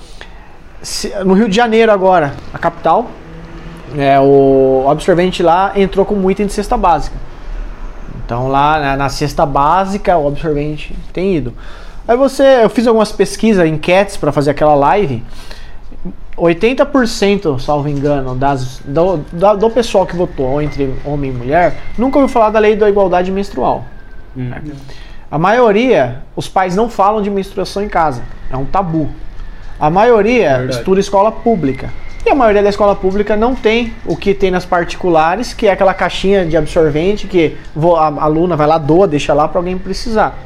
no Rio de Janeiro agora, a capital, é, o absorvente lá entrou como item de cesta básica. Então lá na, na cesta básica o absorvente tem ido. Aí você, eu fiz algumas pesquisas, enquetes para fazer aquela live. 80%, salvo engano, das, do, do, do, pessoal que votou entre homem e mulher nunca ouviu falar da lei da igualdade menstrual. Hum. A maioria, os pais não falam de menstruação em casa. É um tabu. A maioria Verdade. estuda escola pública. E a maioria da escola pública não tem o que tem nas particulares, que é aquela caixinha de absorvente que a aluna vai lá, doa, deixa lá para alguém precisar.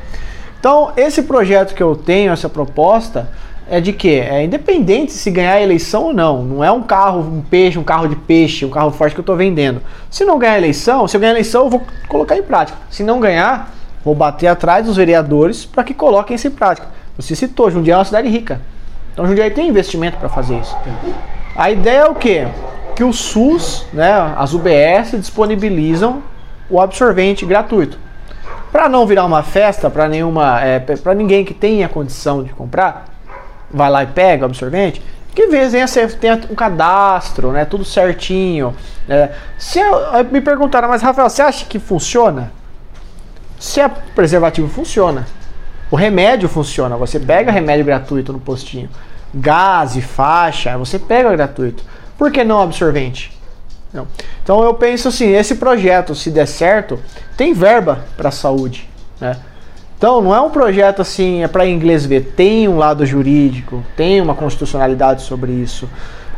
Então, esse projeto que eu tenho, essa proposta, é de que é independente se ganhar a eleição ou não. Não é um carro, um peixe, um carro de peixe, um carro forte que eu estou vendendo. Se não ganhar a eleição, se eu ganhar a eleição, eu vou colocar em prática. Se não ganhar, Vou bater atrás dos vereadores para que coloquem isso em prática. Você citou, Jundiaí é uma cidade rica. Então Jundiaí tem investimento para fazer isso. A ideia é o quê? Que o SUS, né, as UBS disponibilizam o absorvente gratuito. Para não virar uma festa para nenhuma, é, para ninguém que tenha condição de comprar, vai lá e pega o absorvente. que ser, tenha um cadastro, né? Tudo certinho. É, se eu, me perguntaram, mas Rafael, você acha que funciona? Se é preservativo, funciona. O remédio funciona. Você pega remédio gratuito no postinho. Gás e faixa, você pega gratuito. Por que não absorvente? Não. Então eu penso assim, esse projeto, se der certo, tem verba para a saúde. Né? Então não é um projeto assim, é para inglês ver, tem um lado jurídico, tem uma constitucionalidade sobre isso.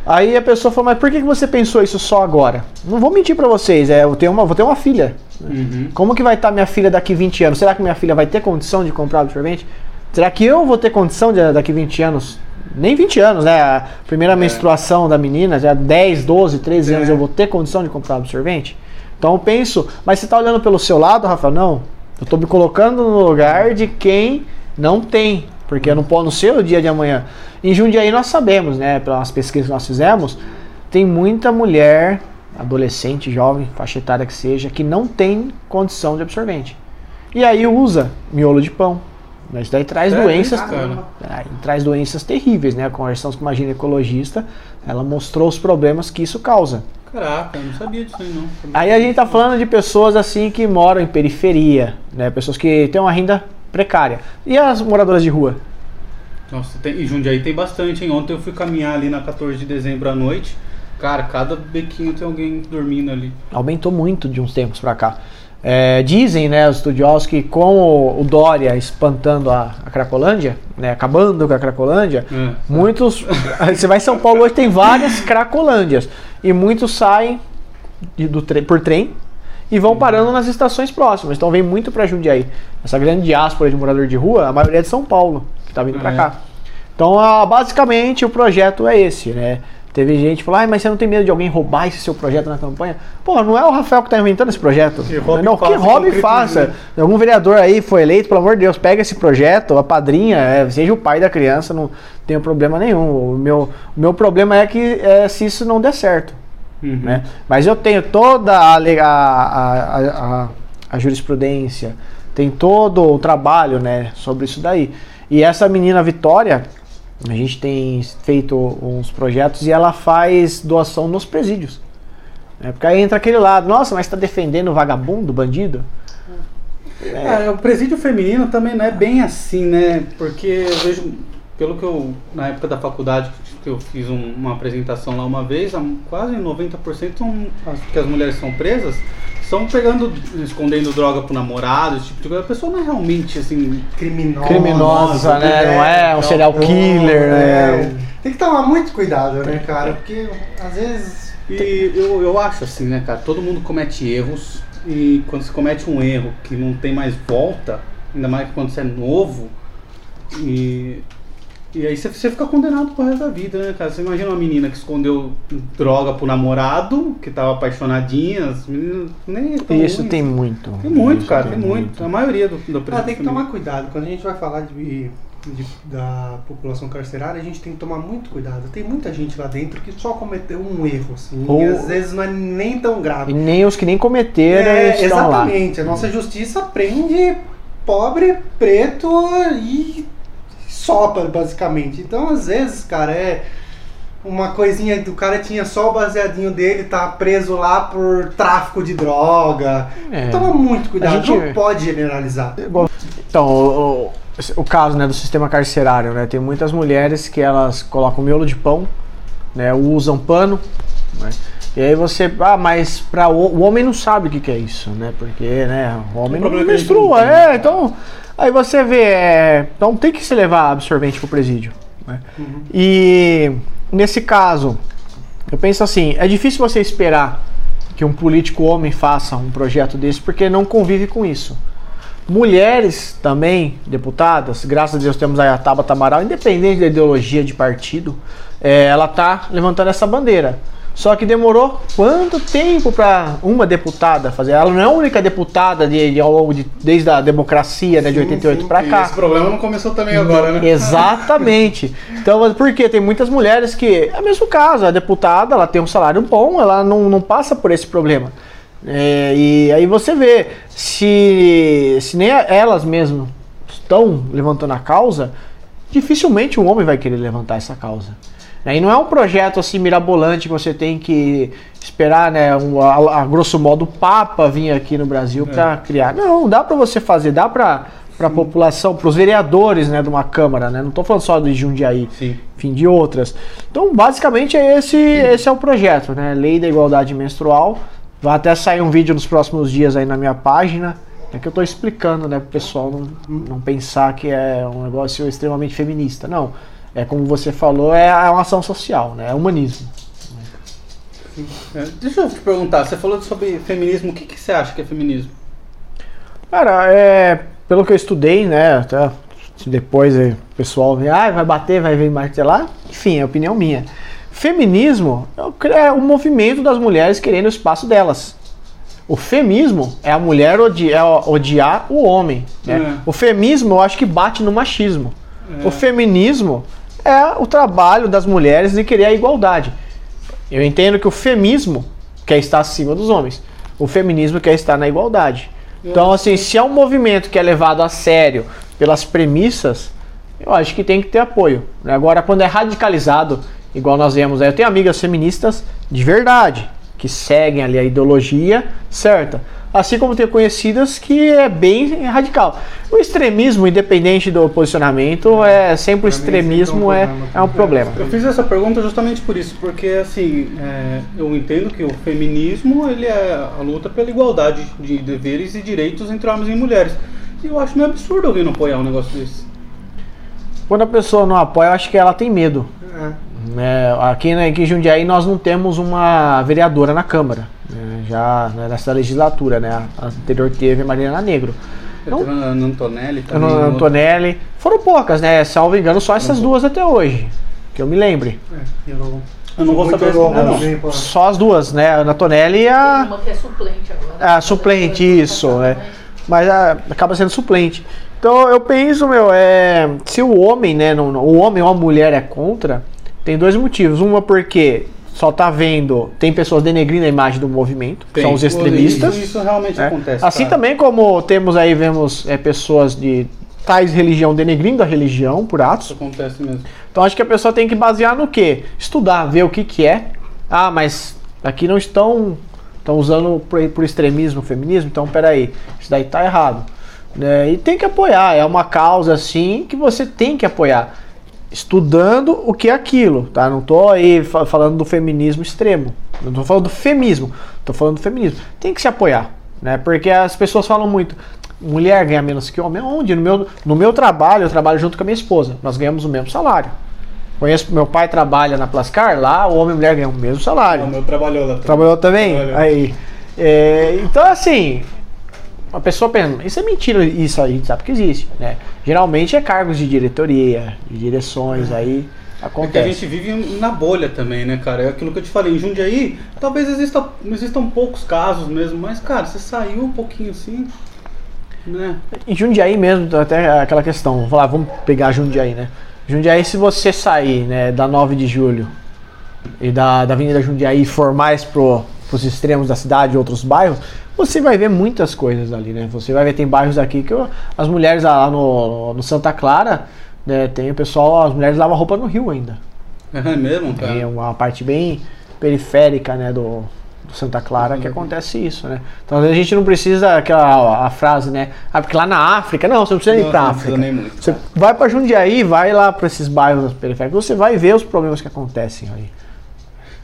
Aí a pessoa fala, mas por que você pensou isso só agora? Não vou mentir para vocês, é, eu tenho uma, vou ter uma filha. Uhum. Como que vai estar tá minha filha daqui 20 anos? Será que minha filha vai ter condição de comprar absorvente? Será que eu vou ter condição de daqui 20 anos? Nem 20 anos, né? A primeira é. menstruação da menina, já 10, 12, 13 é. anos, eu vou ter condição de comprar absorvente? Então eu penso, mas você está olhando pelo seu lado, Rafael? Não. Eu estou me colocando no lugar de quem não tem, porque eu não posso, não ser o dia de amanhã. Em Jundiaí nós sabemos, né, pelas pesquisas que nós fizemos, tem muita mulher, adolescente, jovem, faixa etária que seja, que não tem condição de absorvente. E aí usa miolo de pão. Mas daí traz é, doenças, é, traz doenças terríveis, né? Conversamos com uma ginecologista, ela mostrou os problemas que isso causa. Caraca, eu não sabia disso aí não. Aí a gente tá falando de pessoas assim que moram em periferia, né? Pessoas que têm uma renda precária. E as moradoras de rua? Nossa, tem, e Jundiaí tem bastante, hein? Ontem eu fui caminhar ali na 14 de dezembro à noite. Cara, cada bequinho tem alguém dormindo ali. Aumentou muito de uns tempos pra cá. É, dizem né, os estudiosos que com o, Dória espantando a, a Cracolândia, né, acabando com a Cracolândia, é, muitos. você vai em São Paulo hoje tem várias Cracolândias. E muitos saem de, do por trem e vão parando nas estações próximas. Então vem muito para Jundiaí. Essa grande diáspora de morador de rua, a maioria é de São Paulo, que está vindo para é. cá. Então, basicamente, o projeto é esse, né? Teve gente que falou, ah, mas você não tem medo de alguém roubar esse seu projeto na campanha? Pô, não é o Rafael que está inventando esse projeto. Que não, que roube e faça. Algum vereador aí foi eleito, pelo amor de Deus, pega esse projeto, a padrinha, é, seja o pai da criança, não tem problema nenhum. O meu, o meu problema é que é, se isso não der certo. Uhum. Né? Mas eu tenho toda a, a, a, a, jurisprudência, tem todo o trabalho né, sobre isso daí. E essa menina Vitória, a gente tem feito uns projetos e ela faz doação nos presídios. É, porque aí entra aquele lado, nossa, mas está defendendo o vagabundo, bandido? É. é. o presídio feminino também não é bem assim, né? Porque eu vejo, pelo que eu, na época da faculdade, que eu fiz um, uma apresentação lá uma vez, quase 90% são, as, que as mulheres são presas estão pegando, escondendo droga pro namorado, esse tipo de coisa. A pessoa não é realmente assim criminosa, criminosa né? Não é um serial killer, né? É. Tem que tomar muito cuidado, né, cara? Porque às vezes. E eu, eu acho assim, né, cara? Todo mundo comete erros. E quando se comete um erro que não tem mais volta, ainda mais quando você é novo, e e aí você, você fica condenado pro resto da vida, né, cara? Você imagina uma menina que escondeu droga pro namorado, que tava apaixonadinha, as meninas nem é Isso ruim. tem muito. Tem muito, Isso cara, tem, tem muito. muito. A maioria do, do ah, tem que tomar cuidado. Quando a gente vai falar de, de, da população carcerária, a gente tem que tomar muito cuidado. Tem muita gente lá dentro que só cometeu um erro, assim, Ou... e às vezes não é nem tão grave. E nem os que nem cometeram é, Exatamente. Lá. A nossa justiça prende pobre, preto e só, basicamente. Então, às vezes, cara, é uma coisinha do cara tinha só o baseadinho dele, tá preso lá por tráfico de droga. É. Toma muito cuidado, gente... não pode generalizar. Então, o, o, caso né, do sistema carcerário, né? Tem muitas mulheres que elas colocam miolo de pão, né? Usam pano, né? E aí você, ah, mas para o, o homem não sabe o que, que é isso, né? Porque, né, o homem não menstrua, é, então Aí você vê, é, então tem que se levar absorvente pro presídio. Né? Uhum. E nesse caso, eu penso assim, é difícil você esperar que um político homem faça um projeto desse porque não convive com isso. Mulheres também, deputadas, graças a Deus temos aí a Tabata Amaral, independente da ideologia de partido, é, ela está levantando essa bandeira. Só que demorou quanto tempo para uma deputada fazer? Ela não é a única deputada de, de ao longo de desde a democracia né, de 88 para cá. Esse problema não começou também agora, né? Exatamente. Então, porque tem muitas mulheres que é o mesmo caso, a deputada ela tem um salário bom, ela não, não passa por esse problema. É, e aí você vê se, se nem elas mesmas estão levantando a causa, dificilmente um homem vai querer levantar essa causa. E não é um projeto assim mirabolante que você tem que esperar, né, um, a, a, grosso modo, o Papa vir aqui no Brasil para é. criar. Não, dá para você fazer, dá para para a população, para os vereadores né, de uma Câmara, né? Não estou falando só de Jundiaí, Sim. enfim, de outras. Então, basicamente, é esse, esse é o projeto, né? Lei da Igualdade Menstrual. Vai até sair um vídeo nos próximos dias aí na minha página. É que eu estou explicando, né, para o pessoal não, não pensar que é um negócio extremamente feminista. Não. É como você falou, é, é uma ação social, né? É humanismo. É, deixa eu te perguntar, você falou sobre feminismo, o que, que você acha que é feminismo? Cara, é, pelo que eu estudei, né, até depois o pessoal vem, ah, vai bater, vai vir martelar, enfim, é opinião minha. Feminismo é o movimento das mulheres querendo o espaço delas. O feminismo é a mulher odiar, é odiar o homem. Né? É. O feminismo eu acho que bate no machismo. É. O feminismo é o trabalho das mulheres de querer a igualdade. Eu entendo que o feminismo quer estar acima dos homens. O feminismo quer estar na igualdade. Então, assim, se é um movimento que é levado a sério pelas premissas, eu acho que tem que ter apoio. Agora, quando é radicalizado, igual nós vemos eu tenho amigas feministas de verdade, que seguem ali a ideologia certa assim como ter conhecidas que é bem radical. O extremismo, independente do posicionamento, é sempre o extremismo é, é um problema. Eu fiz essa pergunta justamente por isso, porque assim, é, eu entendo que o feminismo ele é a luta pela igualdade de deveres e direitos entre homens e mulheres. E eu acho meio absurdo alguém não apoiar um negócio desse. Quando a pessoa não apoia, eu acho que ela tem medo. É. É, aqui, né, aqui em Jundiaí nós não temos uma vereadora na Câmara, né, já né, nessa legislatura, né? A anterior teve Mariana Negro. Então, no Antonelli também. No Antonelli. Foram poucas, né? Salvo engano, só essas duas até hoje. Que eu me lembre. É, eu não, eu não vou saber não, não. Só as duas, né? A Antonelli e a. Uma que é suplente agora. Ah, suplente, isso. É. Mas a, ah, acaba sendo suplente. Então eu penso, meu, é. Se o homem, né? Não, o homem ou a mulher é contra, tem dois motivos. Uma porque só tá vendo, tem pessoas denegrindo a imagem do movimento, tem. são os extremistas. Isso, realmente é. acontece. Assim cara. também como temos aí, vemos é, pessoas de tais religião denegrindo a religião por atos. Isso acontece mesmo. Então acho que a pessoa tem que basear no quê? Estudar, ver o que que é. Ah, mas aqui não estão estão usando por, por extremismo, feminismo, então peraí, isso daí tá errado. É, e tem que apoiar, é uma causa assim que você tem que apoiar estudando o que é aquilo, tá? Não tô aí falando do feminismo extremo. Não tô falando do feminismo, tô falando do feminismo. Tem que se apoiar, né? Porque as pessoas falam muito, mulher ganha menos que homem. Onde? No meu, no meu trabalho, eu trabalho junto com a minha esposa. Nós ganhamos o mesmo salário. Conheço, meu pai trabalha na Plascar, lá o homem e a mulher ganham o mesmo salário. O meu trabalhou lá também. Trabalhou também? Trabalhou. Aí. É, então, assim, a pessoa pensa, isso é mentira, isso a gente sabe que existe, né? Geralmente é cargos de diretoria, de direções, aí acontece. É que a gente vive na bolha também, né, cara? É aquilo que eu te falei, em Jundiaí, talvez exista, existam poucos casos mesmo, mas, cara, você saiu um pouquinho assim, né? Em Jundiaí mesmo, até aquela questão, vamos falar, vamos pegar Jundiaí, né? Jundiaí, se você sair né, da 9 de julho e da, da Avenida Jundiaí e for mais pro, pros extremos da cidade e outros bairros, você vai ver muitas coisas ali, né? Você vai ver, tem bairros aqui que as mulheres lá no, no Santa Clara, né, tem o pessoal, as mulheres lavam roupa no rio ainda. É mesmo, cara? Tem uma parte bem periférica, né, do, do Santa Clara que acontece isso, né? Então a gente não precisa aquela a frase, né? Ah, porque lá na África, não, você não precisa ir pra África. Muito, você vai para Jundiaí, vai lá para esses bairros periféricos, você vai ver os problemas que acontecem aí.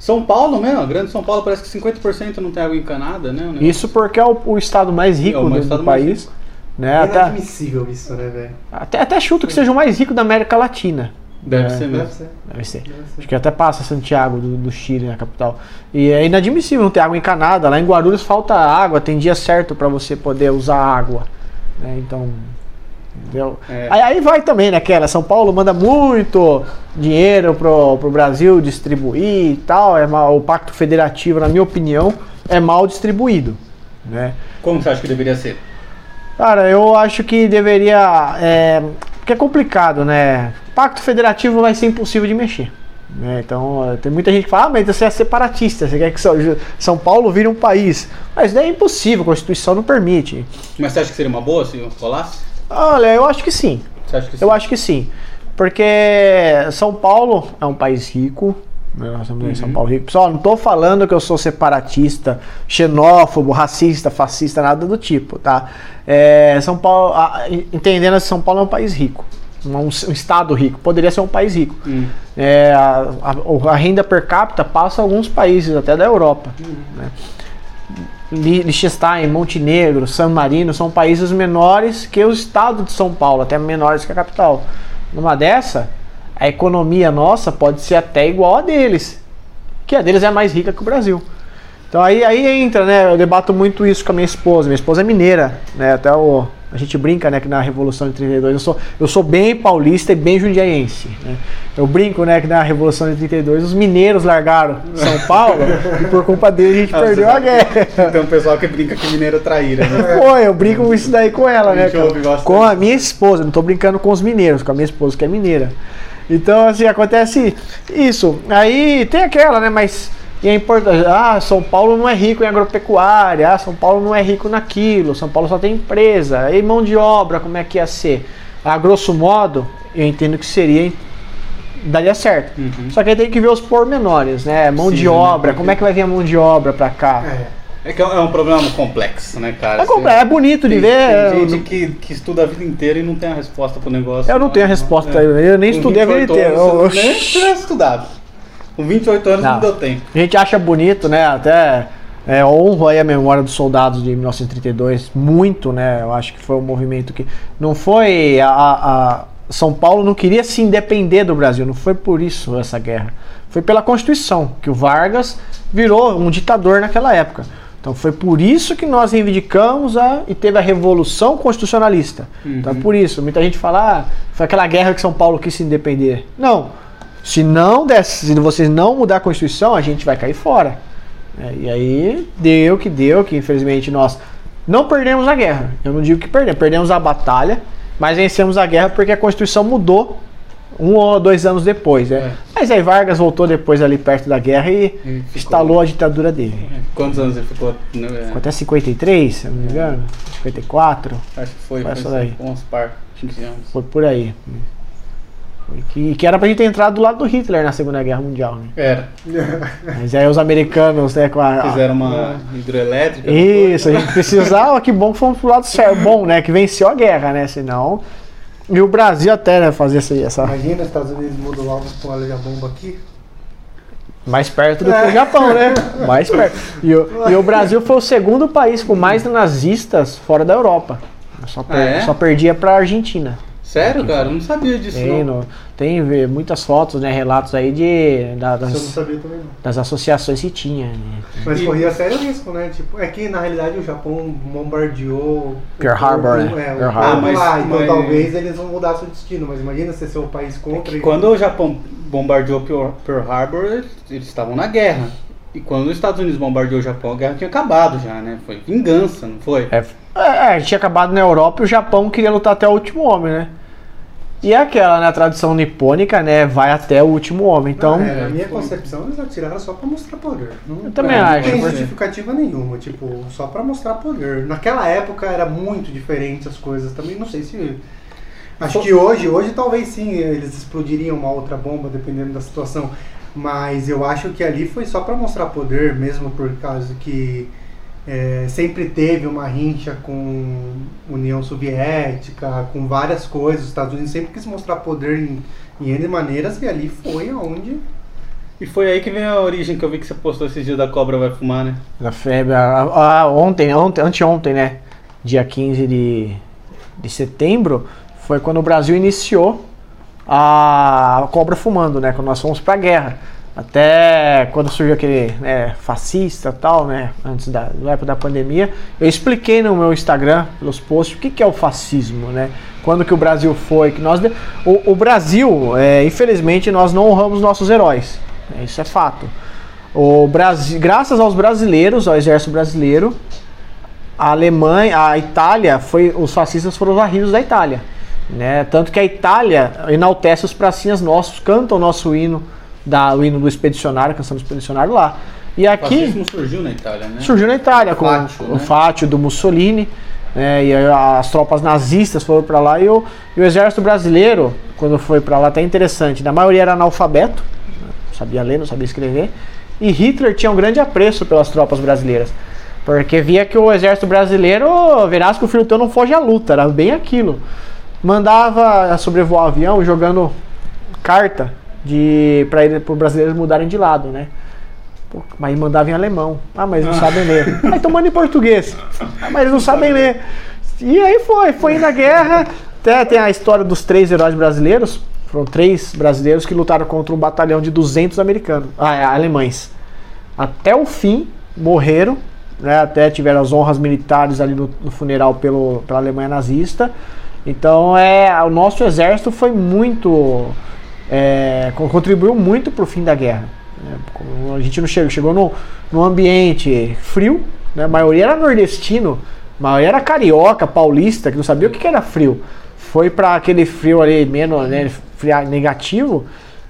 São Paulo mesmo, grande São Paulo parece que 50% não tem água encanada, né? Isso porque é o, o estado mais rico é, do, estado do país. Né? É inadmissível até, isso, né, velho? Até, até chuto que seja o mais rico da América Latina. Deve, é, ser mesmo. Deve ser. Deve ser. Deve ser. Acho que até passa Santiago do, do Chile, na capital. E é inadmissível não ter água encanada. Lá em Guarulhos falta água, tem dia certo para você poder usar água. Né? Então, Entendeu? É. Aí, aí, vai também, né, Aquela São Paulo manda muito dinheiro pro, pro Brasil distribuir e tal. É mal, o Pacto Federativo, na minha opinião, é mal distribuído. Né? Como você acha que deveria ser? Cara, eu acho que deveria. É, porque é complicado, né? Pacto Federativo vai ser impossível de mexer. Né? Então, tem muita gente que fala, ah, mas você é separatista, você quer que São Paulo vire um país. Mas isso daí é impossível, a Constituição não permite. Mas você acha que seria uma boa se rolasse? Olha, eu acho que sim. Você acha que sim? Eu acho que sim. Porque São Paulo é um país rico, né, nós estamos em São Uhum. Paulo rico. Pessoal, não estou falando que eu sou separatista, xenófobo, racista, fascista, nada do tipo, tá? É, São Paulo, a- entendendo que São Paulo é um país rico, um, um estado rico, poderia ser um país rico. Hum. É, a, a- a renda per capita passa alguns países, até da Europa. né? Li- Liechtenstein, Montenegro, San Marino são países menores que o estado de São Paulo, até menores que a capital. Numa dessa, a economia nossa pode ser até igual a deles, que a deles é mais rica que o Brasil. Então aí, aí entra, né? Eu debato muito isso com a minha esposa. Minha esposa é mineira, né? Até o, a gente brinca, né? Que na Revolução de 32 eu sou, eu sou bem paulista e bem jundiaense. Né? Eu brinco, né? Que na Revolução de 32 os mineiros largaram São Paulo e por culpa deles a gente Ah, perdeu a guerra. Tem um pessoal que brinca que mineiro é traíra, né? Foi, eu brinco com isso daí com ela, né? bastante. Com a minha esposa, não tô brincando com os mineiros, com a minha esposa que é mineira. Então, assim, acontece isso. Aí tem aquela, né? Mas e é importante. Ah, São Paulo não é rico em agropecuária. Ah, São Paulo não é rico naquilo. São Paulo só tem empresa. E mão de obra, como é que ia ser? A grosso modo, eu entendo que seria. Daria certo. Só que aí tem que ver os pormenores, né? Mão Sim, de né? obra, como é que vai vir a mão de obra pra cá? É. É que é um problema complexo, né, cara? É, compre- é bonito de Tem, ver. tem eu- gente que, que estuda a vida inteira e não tem a resposta pro negócio. Eu não tenho a resposta, É. eu nem Com estudei a vida 28 inteira. Eu- Nem estudado. Com 28 anos não, Não. deu tempo. A gente acha bonito, né? Até é, honro aí a memória dos soldados de 1932, muito, né? Eu acho que foi um movimento que não foi a, a- São Paulo não queria se independer do Brasil, não foi por isso essa guerra. Foi pela Constituição que o Vargas virou um ditador naquela época. Então foi por isso que nós reivindicamos a, e teve a revolução constitucionalista. Então é por isso. Muita gente fala, ah, foi aquela guerra que São Paulo quis se independer. Não. Se não desse, se vocês não mudar a Constituição, a gente vai cair fora. É, e aí deu que deu, que infelizmente nós não perdemos a guerra. Eu não digo que perdemos, perdemos a batalha, mas vencemos a guerra porque a Constituição mudou um ou dois anos depois. Né? É. Mas aí Vargas voltou depois ali perto da guerra e E instalou a ditadura dele. Quantos anos ele ficou? né, Ficou até 53, se não me engano. 54, Acho que foi, foi daí. uns par, 15 anos. foi por aí. Que, que era pra gente ter entrado do lado do Hitler na Segunda Guerra Mundial, né? Era. Mas aí os americanos, né, com a. Fizeram uma hidrelétrica. Isso, a gente precisava, que bom que fomos pro lado certo, bom, né, que venceu a guerra, né, senão... E o Brasil até, né, fazer essa, essa Imagina os Estados Unidos mudam logo com a bomba aqui. mais perto do que o Japão, né, mais perto. E o, e o Brasil foi o segundo país com mais nazistas fora da Europa. Só, per- Ah, é? só perdia pra Argentina. Sério, cara? Eu não sabia disso. Tem, não. no- tem muitas fotos, né, relatos aí de, da- Isso eu não das, sabia também não. das associações que tinha. Né. Mas E- corria sério risco, né? Tipo, é que na realidade o Japão bombardeou. Pearl Harbor, né? É, Pearl Harbor. Ah, lá, mas- então mas- talvez eles vão mudar seu destino. Mas imagina ser o país contra. e- Quando o Japão bombardeou Pearl Harbor, eles- eles estavam na guerra. E quando os Estados Unidos bombardeou o Japão, a guerra tinha acabado já, né? Foi vingança, não foi? É, é, tinha acabado na Europa e o Japão queria lutar até o último homem, né? E é aquela, né, a tradição nipônica, né, vai até o último homem. Então, É, na minha concepção, eles atiraram só pra mostrar poder. Não, Eu também não acho, tem porque- justificativa nenhuma, tipo, só pra mostrar poder. Naquela época era muito diferente as coisas. Também não sei se. Acho que hoje, hoje talvez sim, eles explodiriam uma outra bomba, dependendo da situação. Mas eu acho que ali foi só pra mostrar poder, mesmo por causa que é, sempre teve uma rincha com União Soviética, com várias coisas. Os Estados Unidos sempre quis mostrar poder em, em N maneiras e ali foi aonde E foi aí que vem a origem que eu vi que você postou esses dias da cobra vai fumar, né? na febre, a- a- ontem, ontem, anteontem, né, dia 15 de, de setembro, foi quando o Brasil iniciou a cobra fumando, né, quando nós fomos pra guerra. Até quando surgiu aquele né, fascista tal, né? Antes da, na época da pandemia, eu expliquei no meu Instagram, pelos posts, o que, que é o fascismo, né? Quando que o Brasil foi, que nós. O, o Brasil, é, infelizmente, nós não honramos nossos heróis. né, Isso é fato. O Brasil, graças aos brasileiros, ao exército brasileiro, a Alemanha, a Itália, foi, os fascistas foram varridos da Itália. Né? Tanto que a Itália enaltece os pracinhas nossos, canta o nosso hino, da, o hino do expedicionário, canção do expedicionário lá. E O aqui fascismo surgiu na Itália, né? surgiu na Itália com Fátio, o né? Fátio do Mussolini. né? e as tropas nazistas foram para lá e o, e o exército brasileiro, quando foi para lá, até interessante. Na maioria era analfabeto, não sabia ler, não sabia escrever. E Hitler tinha um grande apreço pelas tropas brasileiras. Porque via que o exército brasileiro, verás que o filho teu não foge à luta, era bem aquilo. Mandava sobrevoar o avião jogando carta de para os brasileiros mudarem de lado, né? Pô, mas mandava em alemão. Ah, mas não sabem ler. Aí então manda em português. Ah, mas eles não sabem ler. E aí foi, foi na guerra. Até tem a história dos três heróis brasileiros. Foram três brasileiros que lutaram contra um batalhão de 200 americanos, ah, é, alemães. Até o fim, morreram. Né, até tiveram as honras militares ali no, no funeral pelo, pela Alemanha nazista. Então, é, o nosso exército foi muito. É, contribuiu muito para o fim da guerra. Né? A gente não chegou, chegou no ambiente frio, né? a maioria era nordestino, a maioria era carioca, paulista, que não sabia o que era frio. Foi para aquele frio ali menos né, negativo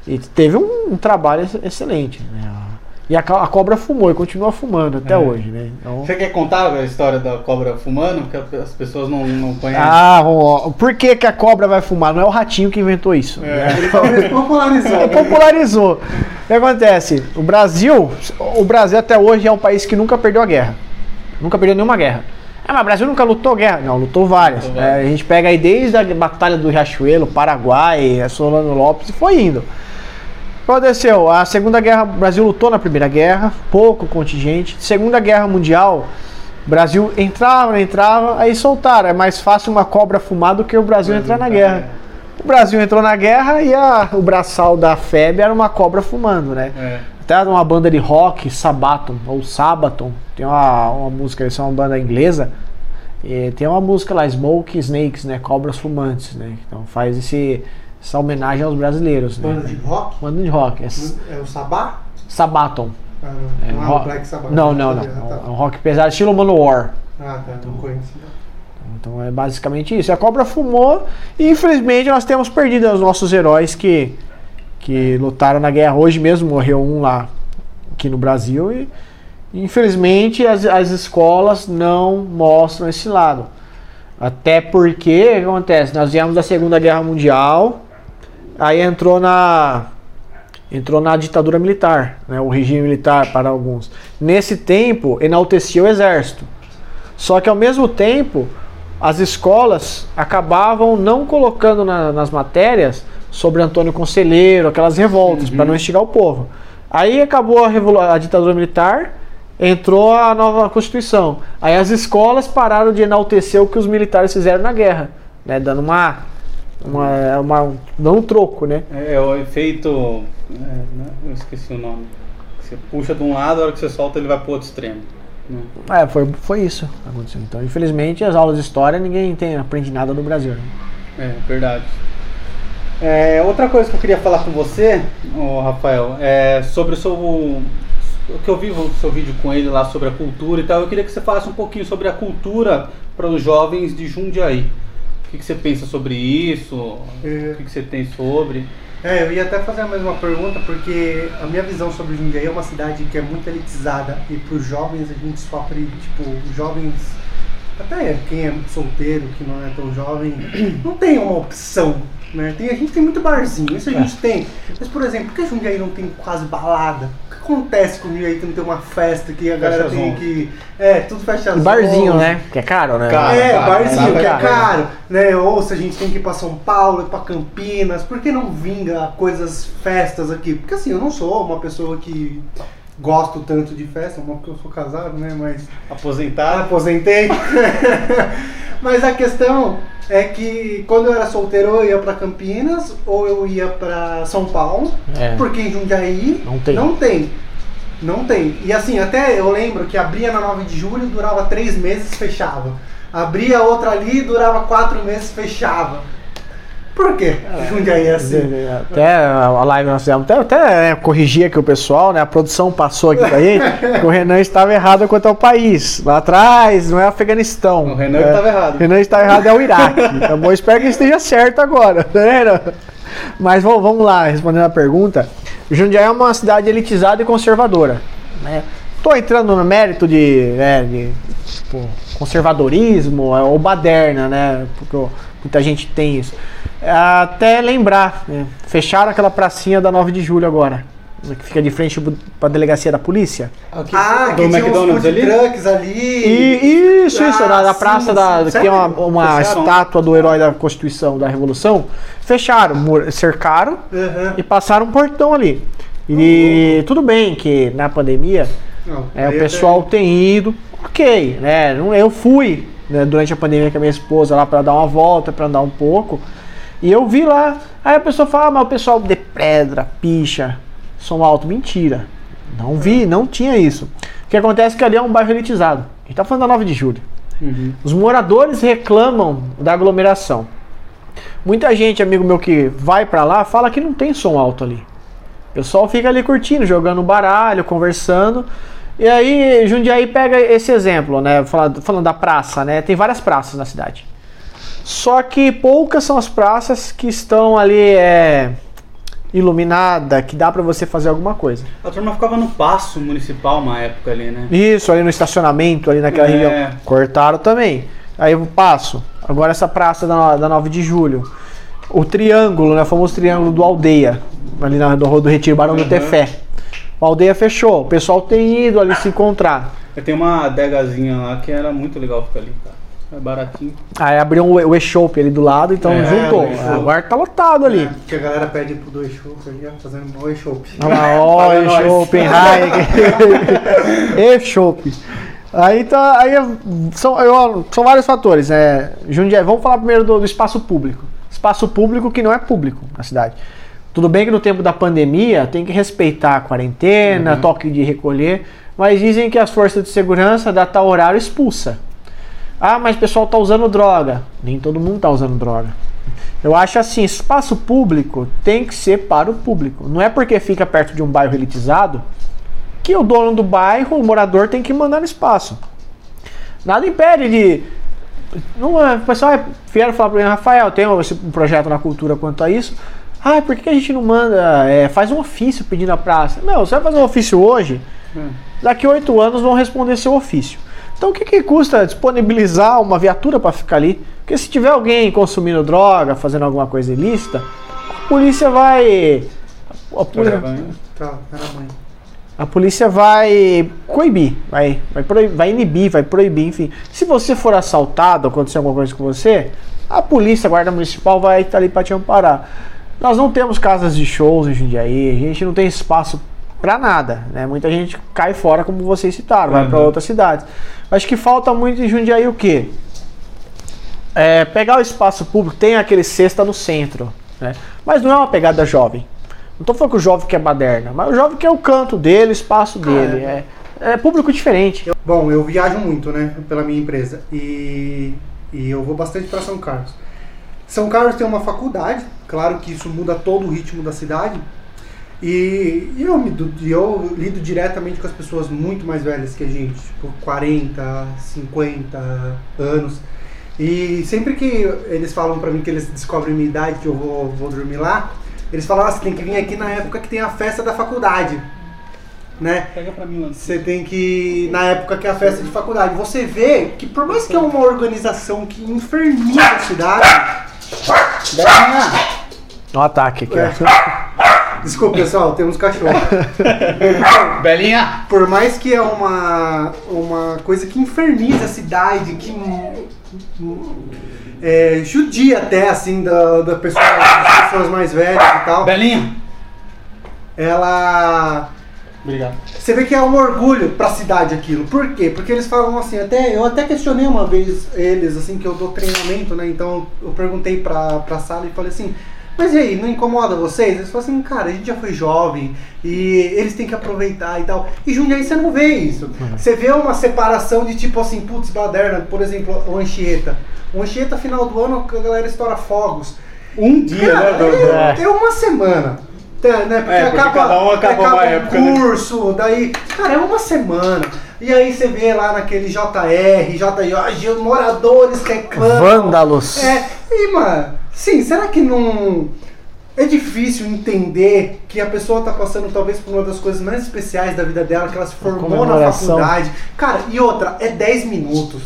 e teve um, um trabalho excelente. Né? E a, a, cobra fumou e continua fumando até é. hoje, né? Então... Você quer contar a história da cobra fumando? Que as pessoas não, não conhecem. Ah, ó, por que, que a cobra vai fumar? Não é o ratinho que inventou isso. É. Né? Ele popularizou. Ele popularizou. O que acontece? O Brasil, o Brasil até hoje é um país que nunca perdeu a guerra. Nunca perdeu nenhuma guerra. Ah, mas o Brasil nunca lutou guerra? Não, lutou várias. Lutou várias. É, a gente pega aí desde a Batalha do Riachuelo, Paraguai, Solano Lopes e foi indo aconteceu? A Segunda Guerra, o Brasil lutou na Primeira Guerra, pouco contingente. Segunda Guerra Mundial, o Brasil entrava, entrava, aí soltaram. É mais fácil uma cobra fumar do que o Brasil, entrar na guerra. O Brasil entrou na guerra e a, o braçal da FEB era uma cobra fumando, né? É. Até uma banda de rock, Sabaton, ou Sabaton, tem uma, uma música, eles são uma banda inglesa, e tem uma música lá, Smoke Snakes, né? Cobras fumantes, né? Então faz esse essa homenagem aos brasileiros. Né? Banda né? de rock? Banda de rock. É, é o Sabá? Sabaton. Ah, não. É, não, é Black Sabbath. Não, não, não. Ah, tá. É um rock pesado, estilo Manowar. Ah, tá. Então, não conheço. Então é basicamente isso. A cobra fumou e infelizmente nós temos perdido os nossos heróis que, que lutaram na guerra. Hoje mesmo morreu um lá aqui no Brasil e infelizmente as, as escolas não mostram esse lado. Até porque, o que acontece? Nós viemos da Segunda Guerra Mundial, Aí entrou na entrou na ditadura militar, né, o regime militar para alguns. Nesse tempo, enaltecia o exército. Só que ao mesmo tempo, as escolas acabavam não colocando na, nas matérias sobre Antônio Conselheiro, aquelas revoltas, uhum. para não instigar o povo. Aí acabou a, a ditadura militar, entrou a nova Constituição. Aí as escolas pararam de enaltecer o que os militares fizeram na guerra, né, dando uma uma, é uma, não um troco, né? É, é o efeito. É, né? eu esqueci o nome. Você puxa de um lado, a hora que você solta, ele vai pro outro extremo. Né? É, foi, foi isso que aconteceu. Então, infelizmente, as aulas de história ninguém tem aprende nada no Brasil. Né? É, verdade. É, outra coisa que eu queria falar com você, oh, Rafael, é sobre o seu. O que eu vi o seu vídeo com ele lá sobre a cultura e tal, eu queria que você falasse um pouquinho sobre a cultura para os jovens de Jundiaí que, que você pensa sobre isso? É. O que, que você tem sobre? É, eu ia até fazer a mesma pergunta, porque a minha visão sobre Jundiaí é uma cidade que é muito elitizada e para os jovens a gente sofre, tipo, jovens, até quem é solteiro, que não é tão jovem, não tem uma opção, né? Tem, a gente tem muito barzinho, isso a gente é. tem. Mas, por exemplo, por que Jundiaí não tem quase balada? acontece comigo aí que não tem uma festa que a fecha galera tem que. É, tudo fecha as Barzinho, né? Que é caro, né? Caro, é, caro, barzinho, que é caro. Né? Ou se a gente tem que ir pra São Paulo, ir pra Campinas, por que não vinga coisas, festas aqui? Porque assim, eu não sou uma pessoa que gosto tanto de festa, uma porque eu sou casado, né? Mas. Aposentado? Aposentei. Mas a questão é que quando eu era solteiro eu ia para Campinas ou eu ia para São Paulo, é. porque em Jundiaí não tem. não tem. Não tem. E assim, até eu lembro que abria na 9 de julho, durava três meses, fechava. Abria outra ali, durava quatro meses, fechava. Por quê? Jundiaí é assim. Até a live nós fizemos, até, até né, corrigir aqui o pessoal, né? A produção passou aqui pra gente que o Renan estava errado quanto ao país. Lá atrás, não é Afeganistão. O Renan é, estava errado. O Renan está errado, é o Iraque. Tá bom? Espero que esteja certo agora, né, Mas vamos lá, respondendo a pergunta. Jundiaí é uma cidade elitizada e conservadora. Né? Tô entrando no mérito de, né, de tipo, conservadorismo é, ou baderna, né? Porque muita gente tem isso. Até lembrar, né? fecharam aquela pracinha da 9 de julho agora que fica de frente para a delegacia da polícia. Aqui, ah, do que McDonald's ali? trucks ali. E, isso, ah, isso, na, na praça sim, da, sim. que tem uma, uma estátua do herói da Constituição, da Revolução. Fecharam, cercaram uhum. e passaram um portão ali. E uhum. tudo bem que na pandemia Não, é, o pessoal tem ido, ok, né? Eu fui né, durante a pandemia com a minha esposa lá para dar uma volta, para andar um pouco. E eu vi lá, aí a pessoa fala, ah, mas o pessoal de pedra, picha, som alto. Mentira. Não vi, não tinha isso. O que acontece é que ali é um bairro elitizado. A gente tá falando da 9 de julho. Uhum. Os moradores reclamam da aglomeração. Muita gente, amigo meu que vai para lá, fala que não tem som alto ali. O pessoal fica ali curtindo, jogando baralho, conversando. E aí, Jundiaí pega esse exemplo, né? Falando, falando da praça, né? Tem várias praças na cidade. Só que poucas são as praças que estão ali é, iluminada, que dá para você fazer alguma coisa. A turma ficava no passo municipal uma época ali, né? Isso, ali no estacionamento, ali naquela é. região. Cortaram também. Aí eu passo. Agora essa praça da, da 9 de julho. O triângulo, né? O famoso triângulo do Aldeia. Ali na, do Rodo Retiro, Barão uhum. do Tefé. O Aldeia fechou. O pessoal tem ido ali se encontrar. Tenho uma adegazinha lá que era muito legal ficar ali, cara. É baratinho. Aí abriu o, o e-shop ali do lado, então é, juntou. Agora tá lotado ali. É, que a galera pede pro do e-shop ali, fazendo um e-shop. Ó, e-shop, e-shop. Aí tá. Aí são, eu, são vários fatores. É, Jundiaí, vamos falar primeiro do, do espaço público. Espaço público que não é público na cidade. Tudo bem que no tempo da pandemia tem que respeitar a quarentena, uhum. toque de recolher, mas dizem que as forças de segurança da tal horário expulsa. Ah, mas o pessoal está usando droga. Nem todo mundo está usando droga. Eu acho assim, espaço público tem que ser para o público. Não é porque fica perto de um bairro elitizado que o dono do bairro, o morador, tem que mandar no espaço. Nada impede de. Não, o pessoal vieram falar para mim, Rafael, tem um projeto na cultura quanto a isso. Ah, por que a gente não manda, é, faz um ofício pedindo a praça? Não, você vai fazer um ofício hoje, hum. daqui oito anos vão responder seu ofício. Então o que, que custa disponibilizar uma viatura para ficar ali? Porque se tiver alguém consumindo droga, fazendo alguma coisa ilícita, a polícia vai. A, polícia, tá, a polícia vai coibir, vai, vai, proibir, vai inibir, vai proibir, enfim. Se você for assaltado, acontecer alguma coisa com você, a polícia, a guarda municipal vai estar ali para te amparar. Nós não temos casas de shows em Jundiaí, a gente não tem espaço para nada, né? Muita gente cai fora, como vocês citaram, vai para uhum. outras cidades. Acho que falta muito em Jundiaí o quê? É, pegar o espaço público, tem aquele cesta no centro, né? Mas não é uma pegada jovem. Não estou falando que o jovem quer baderna, mas o jovem quer o canto dele, o espaço ah, dele. É, é, público diferente. Bom, eu viajo muito, né, pela minha empresa e, e eu vou bastante para São Carlos. São Carlos tem uma faculdade, claro que isso muda todo o ritmo da cidade, e, e eu, me, eu lido diretamente com as pessoas muito mais velhas que a gente, tipo 40, 50 anos. E sempre que eles falam pra mim que eles descobrem minha idade, que eu vou, vou dormir lá, eles falam, ah, você tem que vir aqui na época que tem a festa da faculdade. Né? Pega pra mim, Você tem que. Na época que é a festa de faculdade. Você vê que por mais que é uma organização que inferniza a cidade. No ataque aqui, é. Desculpa, pessoal, temos cachorro. Belinha! Por mais que é uma, uma coisa que inferniza a cidade, que é, judia até, assim, da, da pessoa, das pessoas mais velhas e tal. Belinha! Ela... Obrigado. Você vê que é um orgulho pra cidade aquilo. Por quê? Porque eles falam assim, até eu até questionei uma vez eles, assim, que eu dou treinamento, né? Então eu perguntei pra, pra sala e falei assim, mas e aí, não incomoda vocês? Eles falam assim, cara, a gente já foi jovem e eles têm que aproveitar e tal. E Jundiaí você não vê isso. Uhum. Você vê uma separação de tipo assim, putz, baderna, por exemplo, o Anchieta. O Anchieta, final do ano, a galera estoura fogos. Um dia, cara, né? É, é uma semana. Tá, né? Porque, é, porque acaba, cada um acaba, acaba uma época, né? curso, né? daí, cara, é uma semana. E aí você vê lá naquele JR, JJ, moradores reclamam. Vândalos. É, e mano, Sim, será que não. é difícil entender que a pessoa tá passando talvez por uma das coisas mais especiais da vida dela, que ela se formou na faculdade. Cara, e outra, é 10 minutos.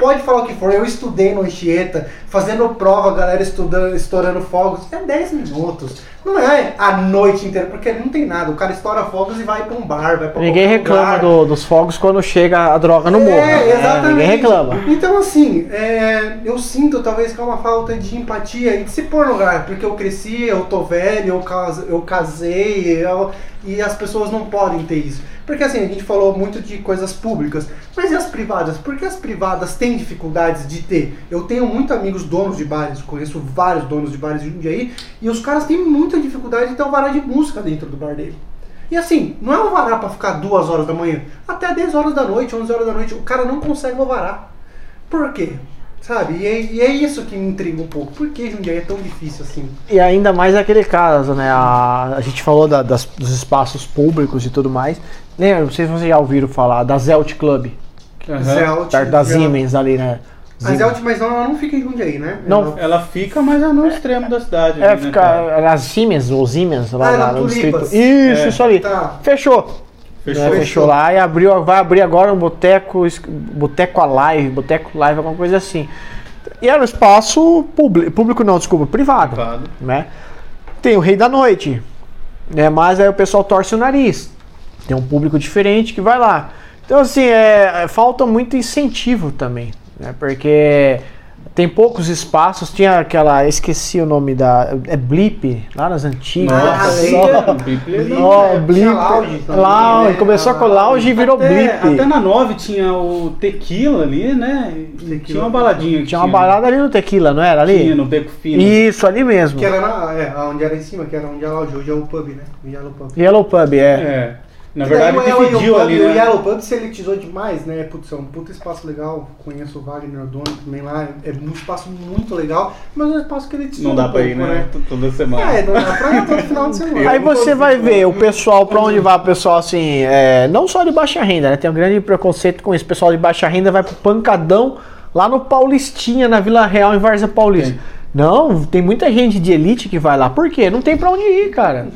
Pode falar o que for, eu estudei no Anchieta, fazendo prova, a galera estudando, estourando fogos, é 10 minutos. Não é a noite inteira, porque não tem nada. O cara estoura fogos e vai pra um bar, vai pra Ninguém reclama do- dos fogos quando chega a droga no morro. É, né? exatamente. Ninguém reclama. Então, assim, é, eu sinto talvez que é uma falta de empatia e de se pôr no lugar, porque eu cresci, eu tô velho, eu, cas- eu casei, eu- e as pessoas não podem ter isso. Porque assim, a gente falou muito de coisas públicas, mas e as privadas? Por que as privadas têm dificuldades de ter? Eu tenho muitos amigos donos de bares, conheço vários donos de bares de Jundiaí, e os caras têm muita dificuldade de ter um vará de música dentro do bar dele. E assim, não é um vará pra ficar duas horas da manhã. Até 10 horas da noite, 11 horas da noite, o cara não consegue varar. Por quê? Sabe? E é, e é isso que me intriga um pouco. Por que Jundiaí é tão difícil assim? E ainda mais aquele caso, né? A, a gente falou da- das- dos espaços públicos e tudo mais. Lembra, não sei se vocês já ouviram falar da Zelt Club, Zelt, perto da. Siemens ali, né? A Zelt, mas não, ela não fica em Jundiaí, né? Não. Ela- Ela fica, mas é no extremo da cidade. É, ali, né, fica cara? as Siemens ou Siemens lá, Ah, lá era no distrito. Isso, É. isso ali. Tá. Fechou. Fechou. Né, fechou lá e abriu, vai abrir agora um boteco, boteco Alive, boteco live, alguma coisa assim. E era um espaço público, público não, desculpa, privado, Privado. né? Tem o Rei da Noite, né? Mas aí o pessoal torce o nariz. Tem um público diferente que vai lá. Então assim, é, é, falta muito incentivo também, né? Porque tem poucos espaços, tinha aquela, esqueci o nome da, é Blip, lá nas antigas. Ah, Nossa, aí só- é- Blip é Blip. É, tinha lounge também, Lounge, né? começou com Ah, lounge e virou até, Blip. até na 9 tinha o Tequila ali, né? E Tequila. Tinha uma baladinha. que Tinha uma balada ali no Tequila, não era ali? Tinha no Beco Fino. Isso, ali mesmo. Que era na, é, onde era em cima, que era onde era lounge. Hoje é o pub, né? O Yellow Pub. Yellow Pub, é. É. Na verdade, daí o Yellow dividiu Pub, ali, O né? Yellow Pub se elitizou demais, né? Putz, é um puta espaço legal. Conheço o Wagner, o dono também lá. É um espaço muito legal, mas é um espaço que elitizou Não dá um pra ir, pouco, né? Toda semana. É, não dá pra ir todo final de semana. Aí você vai ver o pessoal, pra onde vai o pessoal assim, é, não só de baixa renda, né? Tem um grande preconceito com isso. O pessoal de baixa renda vai pro pancadão lá no Paulistinha, na Vila Real, em Várzea Paulista. Tem. Não, tem muita gente de elite que vai lá. Por quê? Não tem pra onde ir, cara.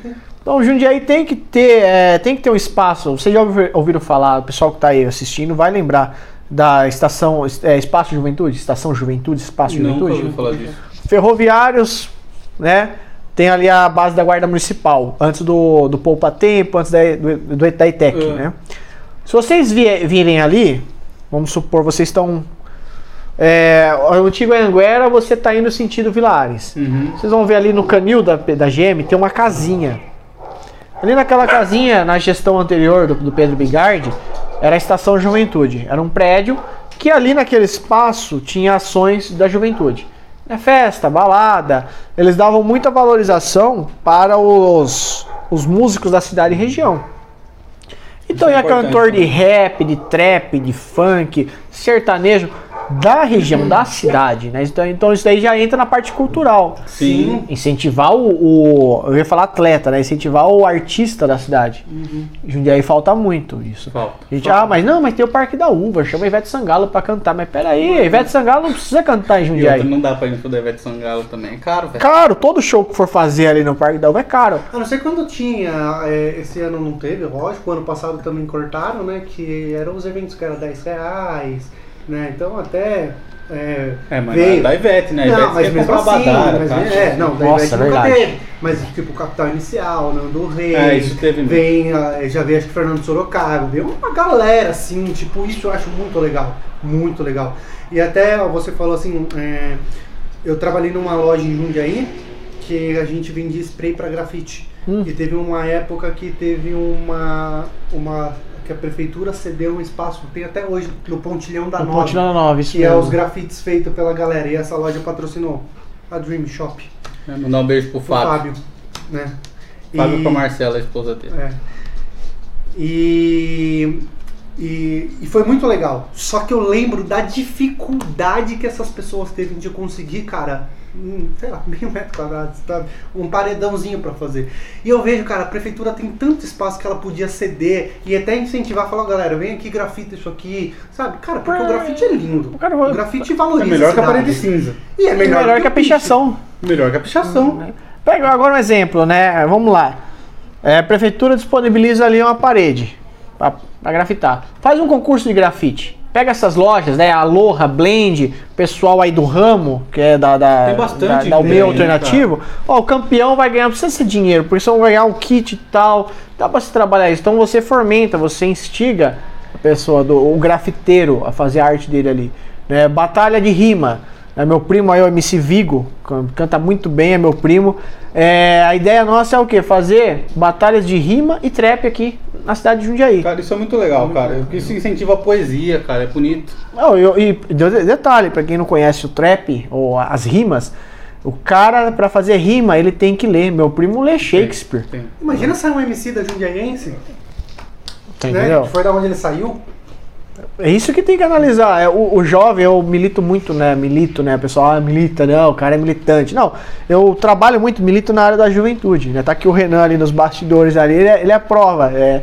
Então, Jundiaí tem que ter, é, tem que ter um espaço. Vocês já ouvi- ouviram falar, o pessoal que tá aí assistindo vai lembrar da estação, é, Espaço Juventude, Estação Juventude, Espaço Juventude. ouvi falar disso. Ferroviários, né? Tem ali a base da Guarda Municipal, antes do, do Poupa Tempo, antes da, do, do, da ITEC, É. né? Se vocês virem ali, vamos supor, vocês estão. É, o antigo Anguera, você está indo sentido Vilares. Uhum. Vocês vão ver ali no canil da, da GM, tem uma casinha. Ali naquela casinha, na gestão anterior do, do Pedro Bigardi, era a Estação Juventude. Era um prédio que ali naquele espaço tinha ações da juventude. É festa, balada. Eles davam muita valorização para os, os músicos da cidade e região. Então é ia cantor de rap, de trap, de funk, sertanejo da região, da cidade, né? Então, então isso daí já entra na parte cultural. Sim. Incentivar o, o- Eu ia falar atleta, né? Incentivar o artista da cidade. Jundiaí falta muito isso. Falta. A gente, ah, mas não, mas tem o Parque da Uva, chama Ivete Sangalo pra cantar. Mas peraí, a Ivete Sangalo não precisa cantar em Jundiaí. outra, não dá pra ir da Ivete Sangalo também. É caro, velho. Caro, todo show que for fazer ali no Parque da Uva é caro. A não ser quando tinha, é, esse ano não teve, lógico, ano passado também cortaram, né? Que eram os eventos que eram 10 reais, né? Então até. É, É, mas veio. da Ivete, né? Não, Ivete mas mesmo assim, badara, mas, tá? é, não, da Nossa, Ivete nunca teve. Mas tipo, Capital Inicial, Nando Rei. É, isso teve mesmo. Vem, ah, já veio acho que Fernando Sorocaba, veio uma galera assim, tipo, isso eu acho muito legal. Muito legal. E até ó, você falou assim, é, eu trabalhei numa loja em Jundiaí que a gente vendia spray pra grafite. Hum. E teve uma época que teve uma. uma que a prefeitura cedeu um espaço, tem até hoje, no Pontilhão da No Nova. Ponte 9, isso Que é mesmo. os grafites feitos pela galera. E essa loja patrocinou a Dream Shop, É, Mandar um beijo pro o Fábio. Fábio. né? Fábio E- pra Marcela, a esposa dele. É. E, e, e foi muito legal. Só que eu lembro da dificuldade que essas pessoas teve de conseguir, cara, sei lá, meio metro quadrado, sabe? Um paredãozinho pra fazer. E eu vejo, cara, a prefeitura tem tanto espaço que ela podia ceder e até incentivar, falar, galera, vem aqui, grafita isso aqui, sabe? Cara, porque o grafite é lindo. O cara- O grafite É valoriza melhor que a parede cinza. E é melhor, Melhor que a o piche. pichação. Melhor que a pichação. né? Pega agora um exemplo, né? Vamos lá. É, a prefeitura disponibiliza ali uma parede para grafitar. Faz um concurso de grafite. Pega essas lojas, né? Aloha, Blend, pessoal aí do ramo, que é da, da, Tem bastante da, da meio alternativo. Ó, o campeão vai ganhar, não precisa ser dinheiro, por isso vão ganhar um kit e tal. Dá para se trabalhar isso. Então você fomenta, você instiga a pessoa, do, o grafiteiro, a fazer a arte dele ali. Né? Batalha de rima. É meu primo aí, o MC Vigo, canta muito bem, é meu primo. É, a ideia nossa é o quê? Fazer batalhas de rima e trap aqui na cidade de Jundiaí. Cara, isso é muito legal, cara. Isso incentiva a poesia, cara. É bonito. Não, eu, e detalhe, para quem não conhece o trap ou as rimas, o cara, para fazer rima, ele tem que ler. Meu primo lê Shakespeare. Tem, tem. Imagina sair um MC da Jundiaiense. Tá? Né? Foi da onde ele saiu. É isso que tem que analisar. É, o, o, jovem, eu milito muito, né? Milito, né? O pessoal ah, milita, não, o cara é militante. Não, eu trabalho muito, milito na área da juventude. Né? Tá aqui o Renan ali nos bastidores ali, ele é, ele é a prova. É,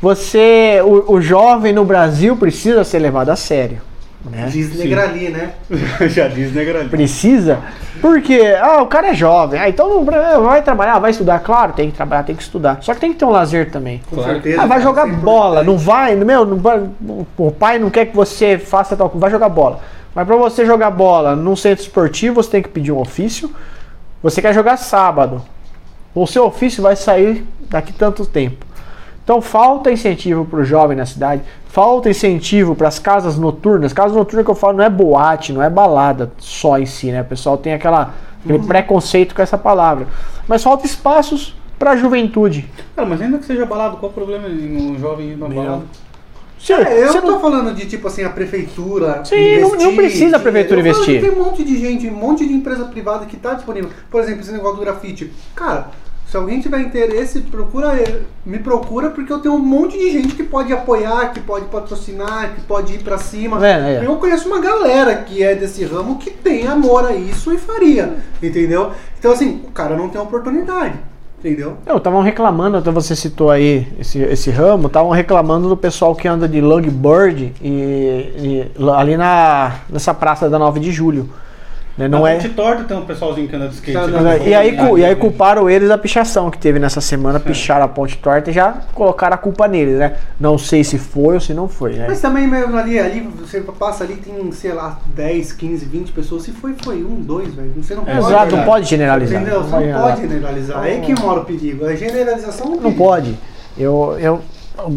você, o, o jovem no Brasil precisa ser levado a sério. Né? Diz Negrali, né? Já diz Negrali. Precisa? Porque, ah, o cara é jovem, ah, então vai trabalhar, vai estudar. Claro, tem que trabalhar, tem que estudar. Só que tem que ter um lazer também. Com claro. certeza. Ah, vai jogar bola, não vai, meu, não vai, o pai não quer que você faça tal coisa, vai jogar bola. Mas para você jogar bola num centro esportivo, você tem que pedir um ofício. Você quer jogar sábado. O seu ofício vai sair daqui tanto tempo. Então falta incentivo para o jovem na cidade, falta incentivo para as casas noturnas. Casas noturnas que eu falo não é boate, não é balada só em si, né? O pessoal tem aquela, aquele uhum. preconceito com essa palavra. Mas falta espaços para a juventude. Cara, mas ainda que seja balado, qual o problema em um jovem ir numa balada? Sim, é, eu não tô falando de tipo assim, a prefeitura. Sim, investir, não, não, precisa a prefeitura investir. Tem um monte de gente, um monte de empresa privada que está disponível. Por exemplo, esse negócio do grafite. Cara, se alguém tiver interesse, procura me procura porque eu tenho um monte de gente que pode apoiar, que pode patrocinar, que pode ir para cima. É, é. Eu conheço uma galera que é desse ramo que tem amor a isso e faria, entendeu? Então assim, o cara não tem oportunidade. Entendeu? Eu estavam reclamando, até você citou aí esse, esse ramo, estavam reclamando do pessoal que anda de lugboard e, e, ali na, nessa praça da 9 de julho. Né? Não Na é... Torta tem um pessoalzinho que anda de skate. Né? E, aí, e aí culparam eles da pichação que teve nessa semana, é. picharam a ponte torta e já colocaram a culpa neles, né? Não sei se foi ou se não foi, né? Mas também mesmo ali, ali você passa ali, tem, sei lá, 10, 15, 20 pessoas. Se foi, foi um, dois, velho. Você não pode. Exato, não pode generalizar. Entendeu? Você não, não pode generalizar. Aí que mora o perigo. A generalização não, não pode. Eu, eu,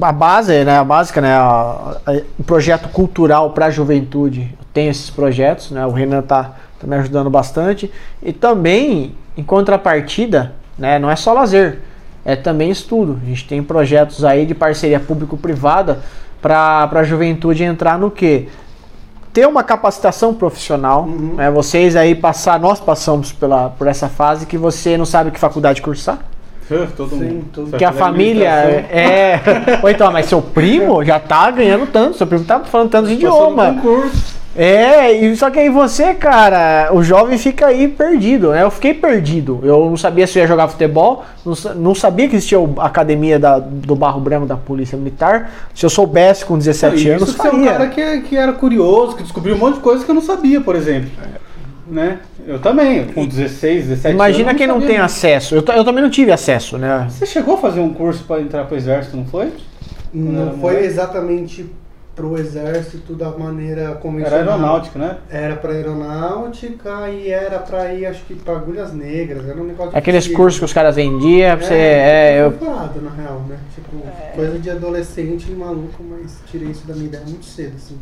a base, né, a básica, né, a, a, o projeto cultural para a juventude tem esses projetos, né, o Renan tá está me ajudando bastante. E também, em contrapartida, né, não é só lazer, é também estudo. A gente tem projetos aí de parceria público-privada para a juventude entrar no que? Ter uma capacitação profissional. Uhum. Né, vocês aí passar, nós passamos pela, por essa fase que você não sabe que faculdade cursar. Todo Sim, mundo. Que a família é. Ou então, mas seu primo já tá ganhando tanto, seu primo tá falando tantos idiomas. É, e só que aí você, cara, o jovem fica aí perdido, né? Eu fiquei perdido. Eu não sabia se eu ia jogar futebol, não, não sabia que existia a academia da, do Barro Branco da Polícia Militar. Se eu soubesse com 17 não, anos, isso faria. Você é um cara que, que era curioso, que descobriu um monte de coisas que eu não sabia, por exemplo. Né? Eu também, com 16, 17 Imagina anos, quem não, não tem acesso. Eu, eu também não tive acesso, né? Você chegou a fazer um curso para entrar para o exército, não foi? Não foi exatamente para o exército da maneira convencional. Era aeronáutica, né? Era para aeronáutica e era para ir, acho que para agulhas negras. Era um negócio Aqueles cursos que os caras vendiam, você. É, é eu... Falado, na real, né? Tipo, é... coisa de adolescente e maluco, mas tirei isso da minha ideia muito cedo, assim.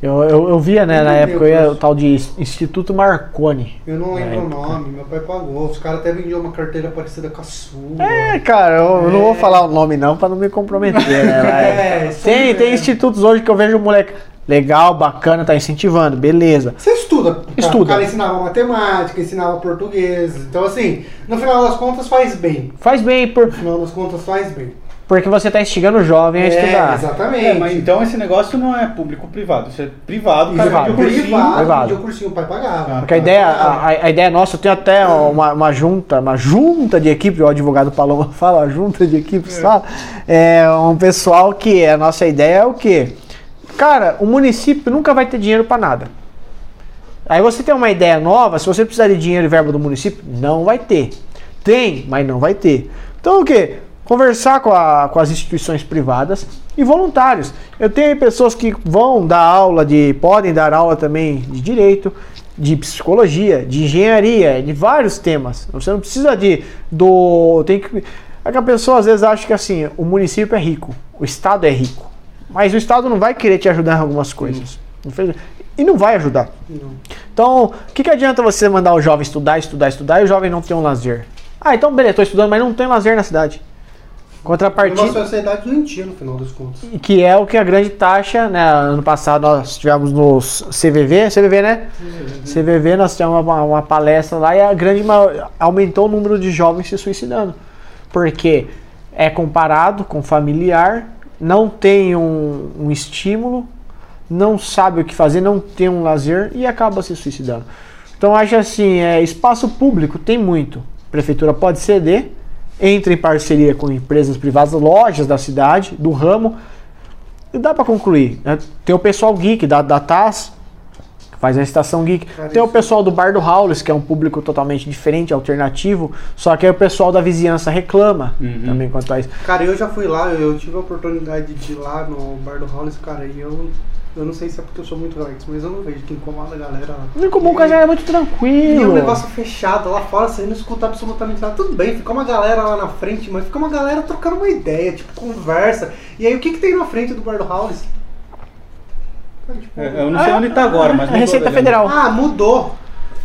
Eu, eu, eu via, né, na época, eu ia, o tal de Instituto Marconi. Eu não lembro o nome, meu pai pagou. Os caras até vendiam uma carteira parecida com a sua. É, cara, eu, é. eu não vou falar o nome não pra não me comprometer, né? é, tem, tem institutos hoje que eu vejo o moleque legal, bacana, tá incentivando, beleza. Você estuda. Estuda. O cara ensinava matemática, ensinava português. Então, assim, no final das contas faz bem. Faz bem, por. No final das contas faz bem. Porque você está instigando o jovem a é, estudar. Exatamente. É, mas então esse negócio não é público-privado, isso é privado, cara, privado. Cursinho, privado, privado. O cursinho, o pai pagava. Porque a ideia, a, a, ideia nossa, eu tenho até uma, uma junta, uma junta de equipe, o advogado Paloma fala, junta de equipe, é. fala, é um pessoal que a nossa ideia é o quê? Cara, o município nunca vai ter dinheiro para nada. Aí você tem uma ideia nova, se você precisar de dinheiro e verba do município, não vai ter. Tem, mas não vai ter. Então o que? Conversar com, a, com as instituições privadas e voluntários. Eu tenho pessoas que vão dar aula de. podem dar aula também de direito, de psicologia, de engenharia, de vários temas. Você não precisa de. do. Tem que. É que a pessoa às vezes acha que assim, o município é rico, o estado é rico. Mas o estado não vai querer te ajudar em algumas coisas. E não vai ajudar. Não. Então, o que, que adianta você mandar o jovem estudar, estudar, estudar e o jovem não ter um lazer? Ah, então beleza, estou estudando, mas não tem lazer na cidade. É uma Contrapartida, sociedade doentia, no final das contas. que é o que a grande taxa, né? Ano passado nós tivemos no CVV, CVV, né? CVV, nós tivemos uma, uma palestra lá e a grande aumentou o número de jovens se suicidando. Porque é comparado com familiar, não tem um, um estímulo, não sabe o que fazer, não tem um lazer e acaba se suicidando. Então acho assim, é, espaço público tem muito. A prefeitura pode ceder, entra em parceria com empresas privadas, lojas da cidade, do ramo, e dá para concluir. né? Tem o pessoal geek da, da TAS, que faz a estação geek. Cara, Tem o pessoal do Bar do Howlis, que é um público totalmente diferente, alternativo, só que aí o pessoal da vizinhança reclama Uhum. também quanto a isso. Cara, eu já fui lá, eu tive a oportunidade de ir lá no Bar do Hollis, cara, e eu, eu não sei se é porque eu sou muito relax, mas eu não vejo que incomoda a galera comum, E- o é muito E tranquilo. é um negócio fechado lá fora, você não escuta absolutamente nada. Tudo bem, fica uma galera lá na frente, mas fica uma galera trocando uma ideia, tipo, conversa. E aí o que, que tem na frente do Bar do Hollis? Cara, tipo, É, Eu não sei onde tá agora, mas É Receita. Federal. Ah, mudou.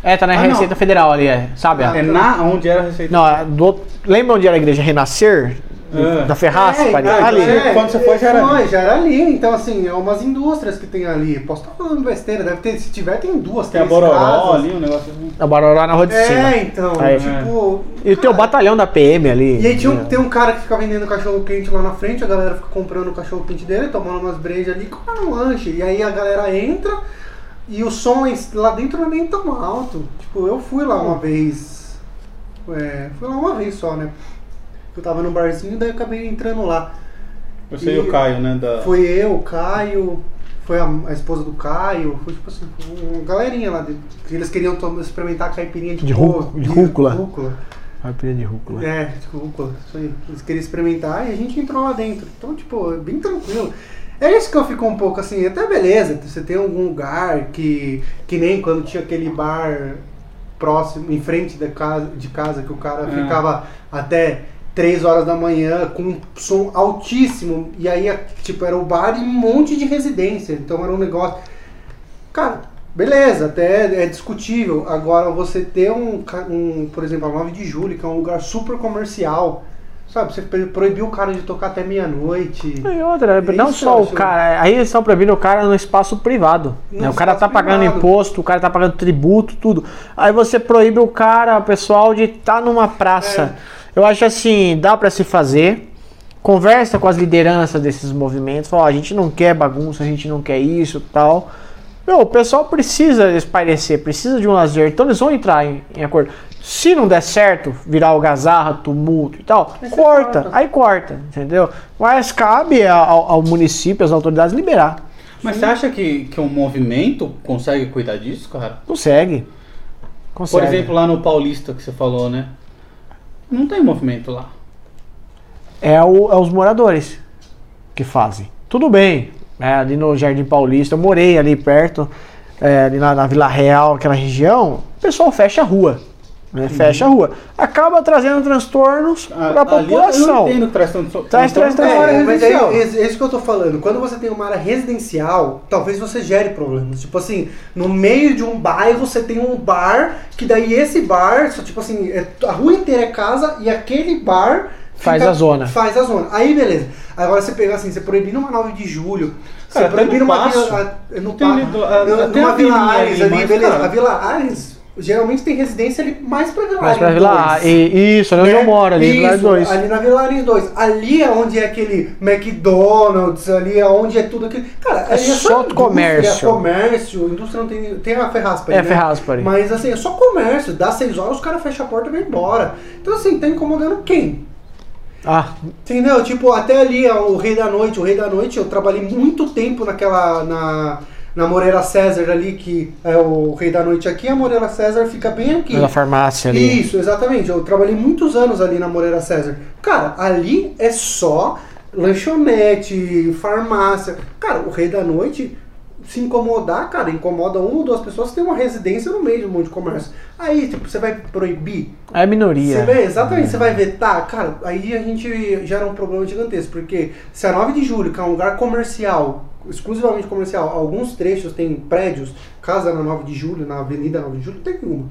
É, tá na Ah, não. Receita Federal ali, é, sabe? Ah, É na onde era a Receita Não, é do lembra onde era a igreja Renascer? É. Da Ferraz? É, Faria? então, ali. é. Quando você foi, já era foi, ali. já era ali. Então, assim, é umas indústrias que tem ali. Posso estar falando besteira, deve ter, se tiver, tem duas, Tem a Bororó casas. ali, um negócio assim. A Barorá na rua de cima. É, então, Aí. tipo... E tem o batalhão da PM ali. E aí tinha um- É. tem um cara que fica vendendo cachorro quente lá na frente, a galera fica comprando o cachorro quente dele, tomando umas brejas ali, comprando um lanche. E aí a galera entra e o som lá dentro não é nem tão alto. Tipo, eu fui lá uma vez. É, fui lá uma vez só, né? Eu tava no barzinho, daí eu acabei entrando lá. Você e, E- o Caio, né? Da... Foi eu, o Caio, foi a, a esposa do Caio, foi tipo assim, uma galerinha lá. De, eles queriam experimentar a caipirinha de, De rú- de rúcula. rúcula. Caipirinha de rúcula. É, tipo, rúcula, isso aí. Eles queriam experimentar e a gente entrou lá dentro. Então, tipo, é bem tranquilo. É isso que eu fico um pouco assim, até beleza, você tem algum lugar que. Que nem quando tinha aquele bar próximo, em frente da casa, de casa, que o cara É. ficava até 3 horas da manhã com um som altíssimo. E aí, tipo, era o bar e um monte de residência. Então era um negócio. Cara, beleza, até é discutível. Agora você ter um, um por exemplo, a 9 de julho, que é um lugar super comercial. Sabe, você pro- proibiu o cara de tocar até meia-noite. E outra, não Isso, só o isso. cara, aí eles estão proibindo o cara no espaço privado. No né? O cara tá pagando privado. imposto, o cara tá pagando tributo, tudo. Aí você proíbe o cara, o pessoal, de estar numa praça. Eu acho assim, dá pra se fazer. Conversa com as lideranças desses movimentos, fala, ó, a gente não quer bagunça, a gente não quer isso tal. Meu, o pessoal precisa espairecer, precisa de um lazer, então eles vão entrar em, em acordo. Se não der certo, virar algazarra, tumulto e tal, você corta, corta. aí corta, entendeu? Mas cabe ao, ao município, às autoridades liberar. Mas você acha que, que um movimento consegue cuidar disso, cara? Consegue. Consegue. Por exemplo, lá no Paulista que você falou, né? Não tem movimento lá. é, o- é os moradores que fazem. Tudo bem, é, ali no Jardim Paulista, eu morei ali perto, é, ali na, na Vila Real, aquela região, o pessoal fecha a rua. Né? Fecha a rua. Acaba trazendo transtornos para a Ah, população. Eu entendo que traz. Traz- traz- traz- É, área mas aí, residencial. é é isso que eu tô falando. Quando você tem uma área residencial, talvez você gere problemas. Tipo assim, no meio de um bairro você tem um bar, que daí esse bar, só, tipo assim, é- a rua inteira é casa e aquele bar Faz a zona. Faz a zona. Aí beleza. Agora você pegar assim, você proibir numa 9 de julho, você no numa Paço. vila. a- No Tem do- a- numa- Vila Ares ali, beleza. cara- A Vila Ares geralmente tem residência ali mais pra Vila Ares. pra Vila. A, e- isso, ali onde Né? eu moro, ali, Vila Isso, 2. Ali na Vila Ares 2. Ali é onde é aquele McDonald's, ali é onde é tudo aquilo. Cara, É ali só indústria, comércio. É comércio, indústria não tem. Tem a Ferraspari. É, né? Ferraspari. Mas assim, é só comércio. Dá 6 horas, os caras fecham a porta e vão embora. Então assim, tá incomodando quem? Ah, Entendeu? Tipo, até ali ó, o Rei da Noite, o Rei da Noite, eu trabalhei muito tempo naquela. Na, na Moreira César ali, que é o Rei da Noite aqui, a Moreira César fica bem aqui. Na farmácia ali. Isso, exatamente. Eu trabalhei muitos anos ali na Moreira César. Cara, ali é só lanchonete, farmácia. Cara, o Rei da Noite se incomodar, cara, incomoda uma ou duas pessoas que tem uma residência no meio de um monte de comércio. Aí, tipo, você vai proibir? É minoria. Você vê, exatamente, você vai vetar, cara, aí a gente gera um problema gigantesco, porque se a 9 de julho, que é um lugar comercial, exclusivamente comercial, alguns trechos tem prédios, casa na 9 de julho, na Avenida 9 de julho, não tem nenhuma.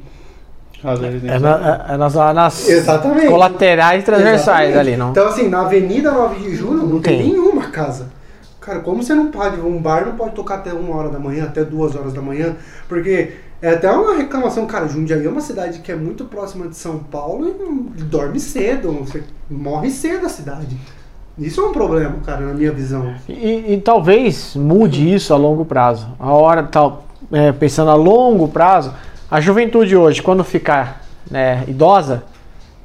É, na, é nas, nas Exatamente. colaterais transversais Exatamente. ali, não? Então, assim, na Avenida 9 de Julho não, tem. tem. nenhuma casa. Cara, como você não pode, um bar não pode tocar até uma hora da manhã, até duas horas da manhã, porque é até uma reclamação, cara, Jundiaí é uma cidade que é muito próxima de São Paulo e dorme cedo, você morre cedo a cidade. Isso é um problema, cara, na minha visão. E, e talvez mude isso a longo prazo. A hora, tal, é, pensando a longo prazo, a juventude hoje, quando ficar né, idosa,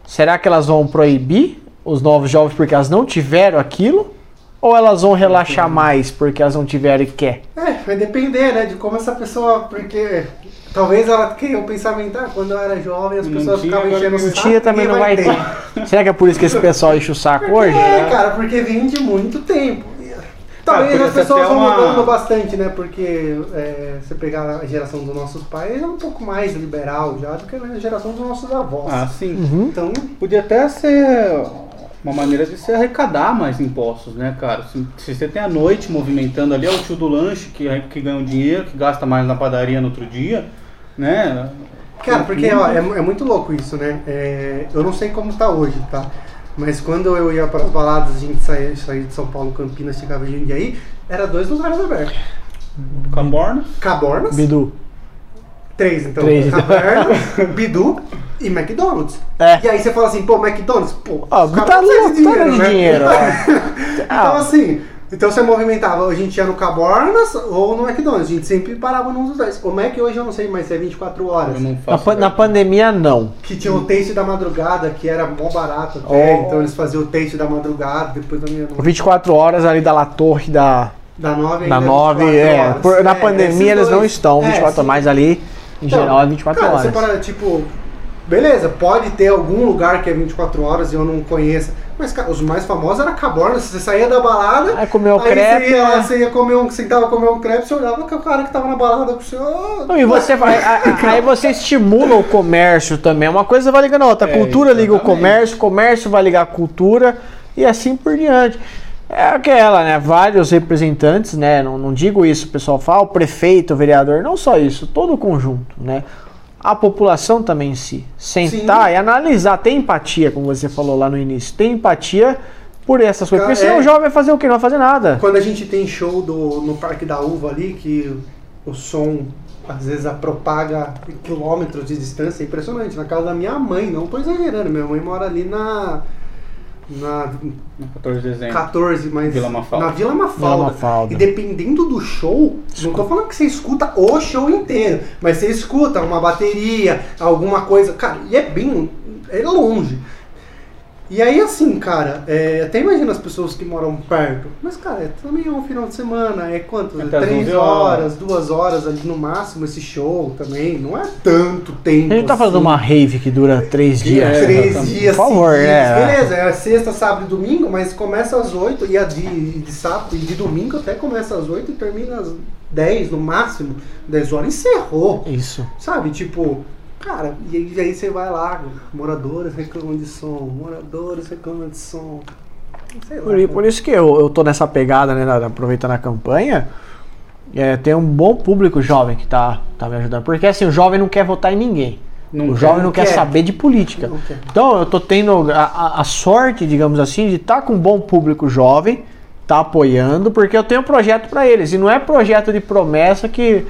será que elas vão proibir os novos jovens porque elas não tiveram aquilo? Ou elas vão relaxar mais porque elas não tiveram e quer? É, vai depender, né, de como essa pessoa, porque talvez ela tenha o pensamento, ah, quando eu era jovem as pessoas tinha, ficavam enchendo o saco. Tia também não vai ter. Será que é por isso que esse pessoal enche o saco hoje? É, cara, porque vem de muito tempo. Talvez podia as pessoas vão uma- mudando bastante, né? Porque é, você pegar a geração dos nossos pais é um pouco mais liberal já do que a geração dos nossos avós. Ah, sim. Uhum. Então, Podia até ser uma maneira de se arrecadar mais impostos, né, cara? Se, se você tem a noite movimentando ali, é o tio do lanche que, que ganha o dinheiro, que gasta mais na padaria no outro dia, né? cara, porque ó, é, é muito louco isso, né? É, eu não sei como tá hoje, tá? Mas quando eu ia para as baladas, a gente saía, saía de São Paulo, Campinas, chegava em Jundiaí, era dois lugares abertos. Caborna. Cabornas, Bidu. três então. Três. Cabornas, Bidu e McDonald's. É. E aí você fala assim, pô, McDonald's, pô, caras tá de lotando de né? dinheiro. ó. Então Ah, assim, então você movimentava, a gente ia no Cabornas ou no McDonald's, a gente sempre parava num dos dois. O Mac hoje eu não sei mais se é 24 horas. Eu não na, faço pa- na ideia. pandemia, não. Que tinha o taste da madrugada, que era mó barato até, Oh. então eles faziam o taste da madrugada, depois da meia-noite. 24 horas ali da La Torre da, Da 9 da 9. É, por- na pandemia eles não estão 24 horas, mas ali em geral é 24 cara, horas. Você para, tipo, beleza, pode ter algum lugar que é 24 horas e eu não conheça. Mas, cara, os mais famosos era Cabornas. Você saía da balada. Aí comeu aí crepe, Você ia, lá, né? você ia comer um, sentava comer um crepe, você olhava que o cara que tava na balada com o senhor. Não, e você vai, aí você estimula o comércio também. Uma coisa vai ligando a outra. A É, cultura liga o comércio, o comércio vai ligar a cultura e assim por diante. É aquela, né? Vários representantes, né? Não, não digo isso, o pessoal fala, o prefeito, o vereador, não só isso, todo o conjunto, né? A população também em si. Sentar Sim. e analisar, ter empatia, como você falou lá no início, ter empatia por essas coisas. Porque senão é. o jovem vai fazer o quê? Não vai fazer nada. Quando a gente tem show do, no Parque da Uva ali, que o som às vezes a propaga quilômetros de distância, é impressionante. Na casa da minha mãe, não tô exagerando, minha mãe mora ali na. Na No 14 de dezembro. 14, mas. Vila Mafalda. Na Vila Mafalda. Vila Mafalda. E dependendo do show, não tô falando que você escuta o show inteiro, mas você escuta uma bateria, alguma coisa. Cara, e é bem. É longe. E aí, assim, cara, é, até imagina as pessoas que moram perto. Mas, cara, é, também é um final de semana. É quanto? Até as Três 11 horas, horas. duas horas ali no máximo esse show também. Não é tanto tempo. A gente tá assim. uma rave que dura três dias. é, Três dias Por favor, é. Beleza, é sexta, sábado e domingo, mas começa às 8 e a de, de sábado e de domingo até começa às 8 e termina às 10 no máximo. 10 horas encerrou. Isso. Sabe, tipo, cara, e aí, e aí você vai lá, moradores reclamam de som, moradores reclamam de som. Sei lá. Por, por isso que eu, eu tô nessa pegada, né, na- aproveitando a campanha, é, tem um bom público jovem que tá, tá me ajudando. Porque assim, o jovem não quer votar em ninguém. Não o quer, jovem não quer quer. saber de política. Então eu tô tendo a, a- a sorte, digamos assim, de estar com um bom público jovem, tá apoiando, porque eu tenho um projeto para eles. E não é projeto de promessa que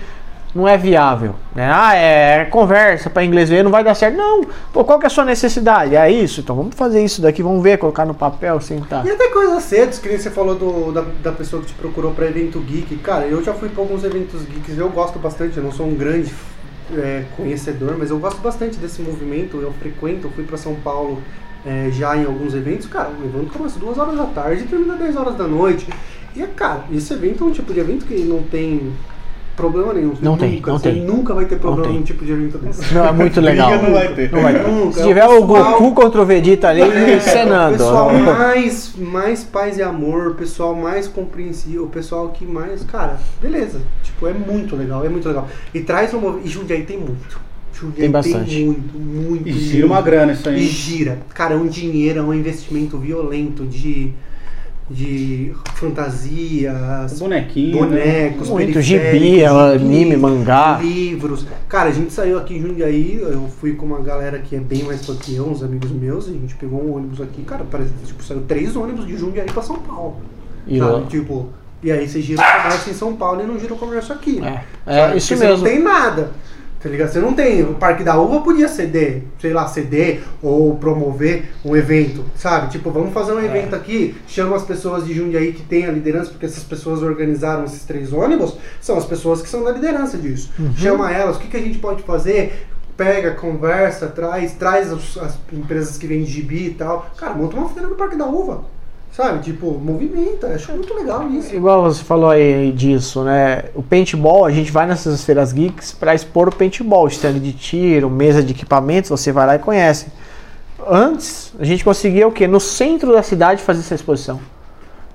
não é viável. Né? Ah, é conversa para inglês ver, não vai dar certo. Não, pô, qual que é a sua necessidade? É isso? Então vamos fazer isso daqui, vamos ver, colocar no papel, sentar. E até coisas cedo, que nem você falou do, da, da pessoa que te procurou pra evento geek. Cara, eu já fui pra alguns eventos geeks, eu gosto bastante, eu não sou um grande é, conhecedor, mas eu gosto bastante desse movimento, eu frequento, eu fui pra São Paulo é, já em alguns eventos, cara, o evento começa duas horas da tarde e termina 10 horas da noite. E, cara, esse evento é um tipo de evento que não tem problema nenhum. Não nunca, tem, não você tem. nunca vai ter problema num tipo de evento desse. Não, é muito legal. Briga não vai ter. Não vai ter. Nunca. Se É tiver o o pessoal- Goku contra o Vegeta ali, É, cenando. O pessoal mais, mais paz e amor, o pessoal mais compreensível, o pessoal que mais. Cara, beleza. Tipo, é muito legal, é muito legal. E traz um. E Jundiaí tem muito. Jundiaí Tem bastante. Tem muito, muito. E gira uma muito. grana isso E aí. gira. Cara, é um dinheiro, é um investimento violento de. De fantasias, Bonequinho. né? bonecos, Muito gibi, anime, gibis, mangá. livros. Cara, a gente saiu aqui em Jundiaí, eu fui com uma galera que é bem mais fã que eu, uns amigos meus, e a gente pegou um ônibus aqui, cara, parece tipo, saiu três ônibus de Jundiaí pra São Paulo. E sabe? lá- Tipo, e aí você gira o comércio em São Paulo e não gira o comércio aqui. É, Sabe? é isso mesmo. Não tem nada. Tá ligado? Você não tem. O Parque da Uva podia ceder, sei lá, ceder ou promover um evento, sabe? Tipo, vamos fazer É. um evento aqui, chama as pessoas de Jundiaí que tem a liderança, porque essas pessoas organizaram esses três ônibus, são as pessoas que são da liderança disso. Uhum. Chama elas, o que, que a gente pode fazer? Pega, conversa, traz, traz os- as empresas que vendem gibi e tal. Cara, monta uma feira no Parque da Uva. Sabe? Tipo, movimenta. Acho muito legal isso. Igual você falou aí disso, né? O paintball, a gente vai nessas feiras geeks para expor o paintball, stand de tiro, mesa de equipamentos, você vai lá e conhece. Antes, a gente conseguia o quê? No centro da cidade fazer essa exposição.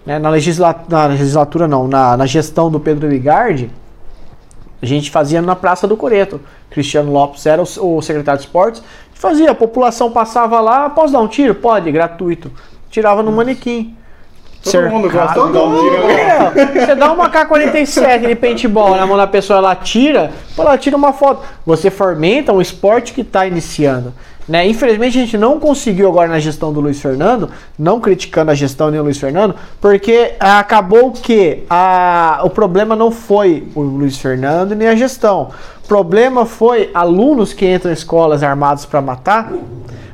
Né? Na, legisla... na legislatura, não, na, na gestão do Pedro Vigardi, a gente fazia na Praça do Coreto. Cristiano Lopes era o, o secretário de esportes. A gente fazia, a população passava lá, posso dar um tiro? Pode, gratuito. Tirava no manequim. Todo mundo gosta de dar um tiro. É, você dá uma K-47 de paintball na mão da pessoa, ela tira, ela tira uma foto. Você fomenta um esporte que está iniciando. Né? Infelizmente a gente não conseguiu agora na gestão do Luiz Fernando, não criticando a gestão nem o Luiz Fernando, porque acabou que a, o problema não foi o Luiz Fernando nem a gestão. O problema foi alunos que entram em escolas armados para matar,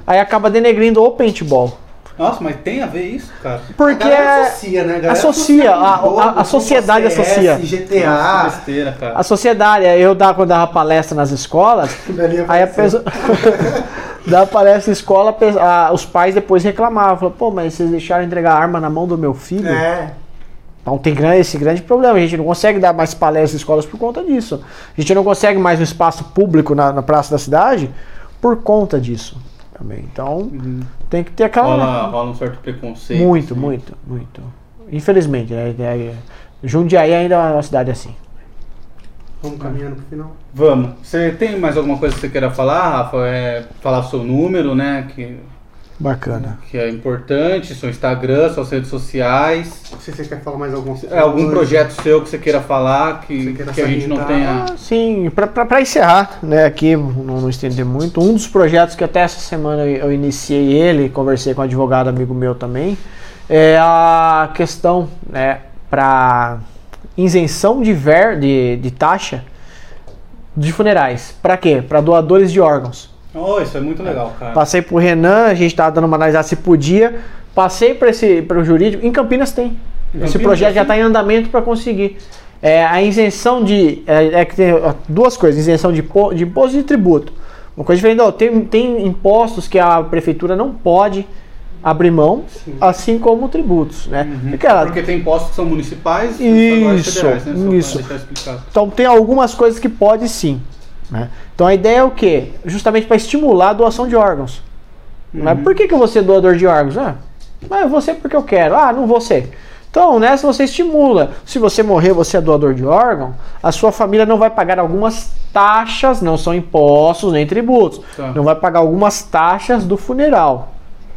aí acaba denegrindo o paintball. Nossa, mas tem a ver isso, cara? Porque a é- associa, né? A galera associa, a- com a- a sociedade CS, associa. Nossa, GTA. besteira, cara. A sociedade, eu dava, quando dava palestra nas escolas, aí a pessoa. dava palestra na escola, a os pais depois reclamavam, falavam, pô, mas vocês deixaram entregar a arma na mão do meu filho? É. Então tem esse grande problema, a gente não consegue dar mais palestras em escolas por conta disso. A gente não consegue mais um espaço público na, na praça da cidade por conta disso. Também. Então tem que ter aquela. Rola, rola um certo preconceito. Muito, assim. muito, muito. Infelizmente, é, é, Jundiaí ainda é uma cidade assim. Vamos caminhando pro final. Vamos. Você tem mais alguma coisa que você queira falar, Rafa? É falar seu número, né? Que, Bacana. que é importante, seu Instagram, suas redes sociais. Não sei se você quer falar mais alguma coisa. É, algum projeto seu que você queira falar, que, queira que a gente não tenha. Ah, sim, para encerrar, né, aqui, não, não estender muito, um dos projetos que até essa semana eu eu iniciei ele, conversei com um advogado amigo meu também, é a questão, né, para isenção de, ver, de, de taxa de funerais. Para quê? Para doadores de órgãos. Oh, isso é muito legal, cara. Passei pro Renan, a gente tava dando uma analisada se podia. Passei para esse pro jurídico. Em Campinas tem. Em esse Campinas projeto já está em andamento para conseguir. É, a isenção de. É, é que tem duas coisas: isenção de, de imposto e de tributo. Uma coisa diferente, ó, tem, tem impostos que a prefeitura não pode abrir mão, assim como tributos, né? Porque ela- Porque tem impostos que são municipais e Isso, federais, né? Só isso. Então tem algumas coisas que pode sim. né? Então a ideia é o quê? Justamente para estimular a doação de órgãos. Mas por que, que eu vou ser doador de órgãos? Ah, mas eu vou ser porque eu quero. Ah, não vou ser. Então, nessa você estimula. Se você morrer, você é doador de órgão, a sua família não vai pagar algumas taxas, não são impostos nem tributos. Tá. Não vai pagar algumas taxas do funeral.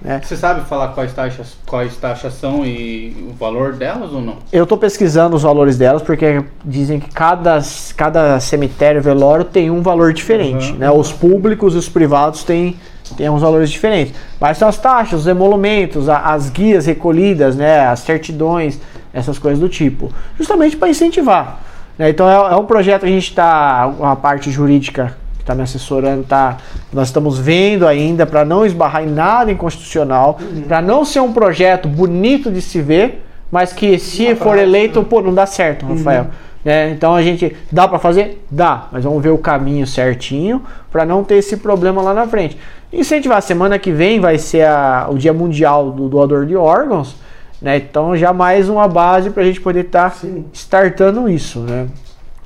Né? Você sabe falar quais taxas, quais taxas são e o valor delas ou não? Eu estou pesquisando os valores delas, porque dizem que cada, cada cemitério velório tem um valor diferente. Uhum. Né? Os públicos e os privados têm, têm uns valores diferentes. Mas são as taxas, os emolumentos, a- as guias recolhidas, né? as certidões, essas coisas do tipo. Justamente para incentivar. né? Então é, é um projeto que a gente está, a parte jurídica que está me assessorando, tá, nós estamos vendo ainda para não esbarrar em nada inconstitucional, para não ser um projeto bonito de se ver, mas que se Na for eleito, pô, não dá certo, Rafael. né? então a gente dá para fazer? Dá, mas vamos ver o caminho certinho para não ter esse problema lá na frente. Incentivar, semana que vem vai ser a- o Dia Mundial do Doador de Órgãos, né? Então já mais uma base para a gente poder estar Sim. startando isso, né?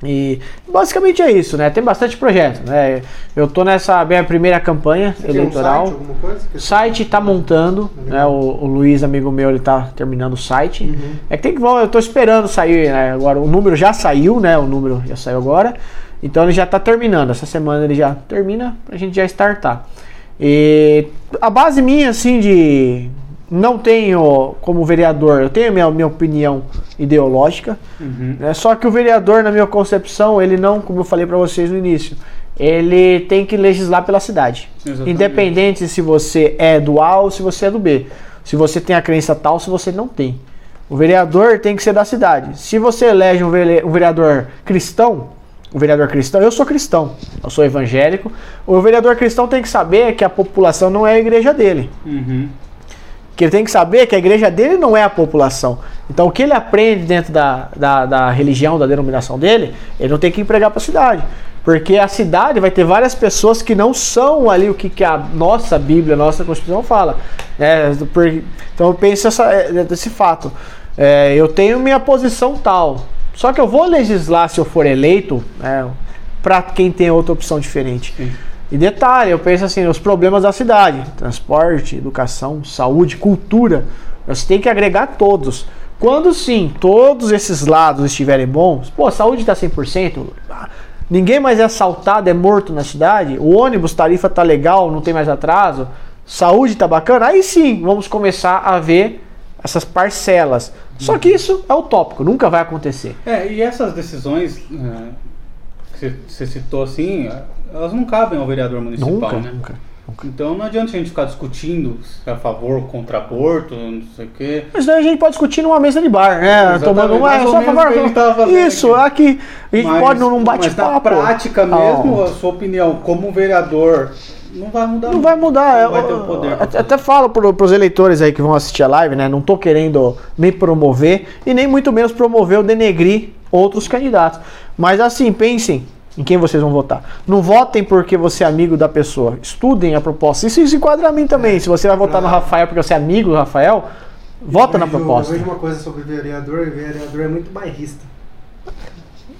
E basicamente é isso, né? Tem bastante projeto, né? Eu tô nessa minha primeira campanha Você tem eleitoral. Um site, coisa? O site tá montando, né? O, o Luiz, amigo meu, ele tá terminando o site. Uhum. É que tem que eu tô esperando sair, né? Agora o número já saiu, né? O número já saiu agora. Então ele já tá terminando. Essa semana ele já termina pra gente já startar. E a base minha, assim, de. Não tenho como vereador, eu tenho a minha, minha opinião ideológica, né? só que o vereador, na minha concepção, ele não, como eu falei pra vocês no início, ele tem que legislar pela cidade. Exatamente. Independente se você é do A ou se você é do B. Se você tem a crença tal, se você não tem. O vereador tem que ser da cidade. Se você elege um vereador cristão, um vereador cristão, eu sou cristão, eu sou evangélico. O vereador cristão tem que saber que a população não é a igreja dele. Uhum. Que ele tem que saber que a igreja dele não é a população. Então o que ele aprende dentro da, da, da religião, da denominação dele, ele não tem que empregar para a cidade. Porque a cidade vai ter várias pessoas que não são ali o que, que a nossa Bíblia, a nossa Constituição fala. Por- então eu penso essa, é, desse fato. É, eu tenho minha posição tal. Só que eu vou legislar se eu for eleito né, para quem tem outra opção diferente. Sim. E detalhe, eu penso assim, os problemas da cidade, transporte, educação, saúde, cultura, nós tem que agregar todos. Quando sim, todos esses lados estiverem bons, pô, a saúde está 100%, ah, ninguém mais é assaltado, é morto na cidade, o ônibus, tarifa tá legal, não tem mais atraso, saúde tá bacana, aí sim, vamos começar a ver essas parcelas. Só que isso é utópico, nunca vai acontecer. É, e essas decisões é, que você- você citou assim, elas não cabem ao vereador municipal, Nunca, né? nunca. Então não adianta a gente ficar discutindo se é a favor ou contra aborto, não sei o quê. Mas daí a gente pode discutir numa mesa de bar, né? Exatamente, Tomando uma. ou Só favor, a fazendo Isso, aqui. A gente Mas- pode num Mas bate-papo. na prática Ah, mesmo, a sua opinião como vereador não vai mudar. Não vai mudar. Não vai eu- poder. até, até falo pro, pros eleitores aí que vão assistir a live, né? Não tô querendo me promover e nem muito menos promover ou denegrir outros candidatos. Mas assim, pensem em quem vocês vão votar. Não votem porque você é amigo da pessoa. Estudem a proposta. Isso se enquadra a mim também. Se você vai votar no Ah. Rafael porque você é amigo do Rafael, vota Eu na vejo- proposta. Eu vejo uma coisa sobre vereador, e vereador é muito bairrista.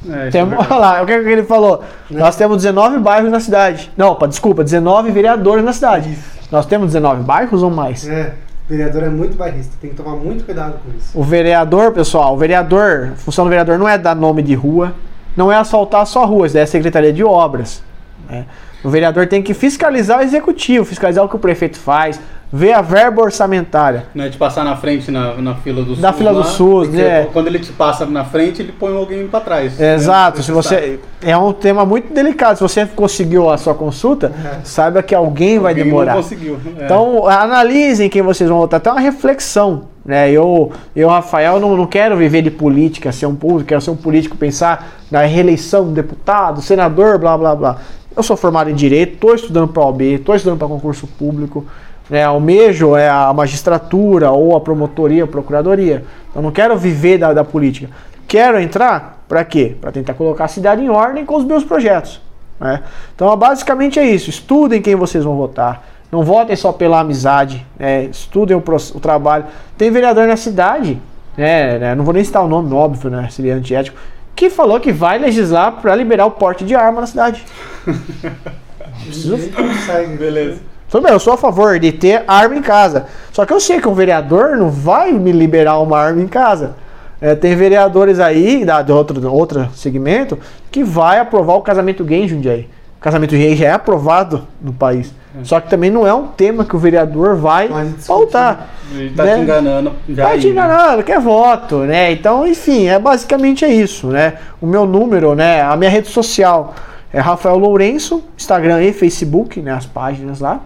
É, isso é olha lá, o que, que ele falou? Né? Nós temos 19 bairros na cidade. Não, pá, desculpa, 19 vereadores na cidade. Nós temos 19 bairros ou mais? É, vereador é muito bairrista, tem que tomar muito cuidado com isso. O vereador, pessoal, o vereador, a função do vereador não é dar nome de rua, não é asfaltar só ruas, é a Secretaria de Obras. né? O vereador tem que fiscalizar o executivo, fiscalizar o que o prefeito faz, ver a verba orçamentária. Não é de passar na frente na, na fila do SUS. Na fila do lá, SUS, porque né? Quando ele te passa na frente, ele põe alguém pra trás. né? Exato, se Você. É um tema muito delicado. Se você conseguiu a sua consulta, É. saiba que alguém vai Alguém demorar. Não conseguiu. é. Então, analisem quem vocês vão votar. Até uma reflexão. Né? Eu, eu, Rafael, não, não quero viver de política, ser um político, quero ser um político, pensar na reeleição, deputado, senador, blá blá blá. Eu sou formado em Direito, estou estudando para a OAB, estou estudando para concurso público. Né? Almejo é a magistratura ou a promotoria, a procuradoria. Eu não quero viver da, da política. Quero entrar para quê? Para tentar colocar a cidade em ordem com os meus projetos. né? Então, basicamente é isso. Estudem quem vocês vão votar. Não votem só pela amizade. né? Estudem o, pro- o trabalho. Tem vereador na cidade, né? né? Não vou nem citar o nome, óbvio, né? Seria antiético. Que falou que vai legislar para liberar o porte de arma na cidade. Preciso- consegue. Beleza. Tudo bem, eu sou a favor de ter arma em casa. Só que eu sei que um vereador não vai me liberar uma arma em casa. É, tem vereadores aí, da, de outro, outro segmento, que vai aprovar o casamento gay em Jundiaí. O casamento gay já é aprovado no país. Só que também não é um tema que o vereador vai discutir. pautar. Ele tá Né? te enganando. Já Tá aí, te né? enganando, quer voto, né? Então, enfim, é basicamente é isso, né? O meu número, né? A minha rede social é Rafael Lourenço, Instagram e Facebook, né? As páginas lá.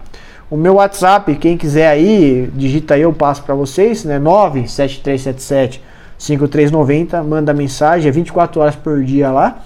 O meu WhatsApp, quem quiser aí, digita aí, eu passo pra vocês, né? 97377 5390, manda mensagem, é 24 horas por dia lá.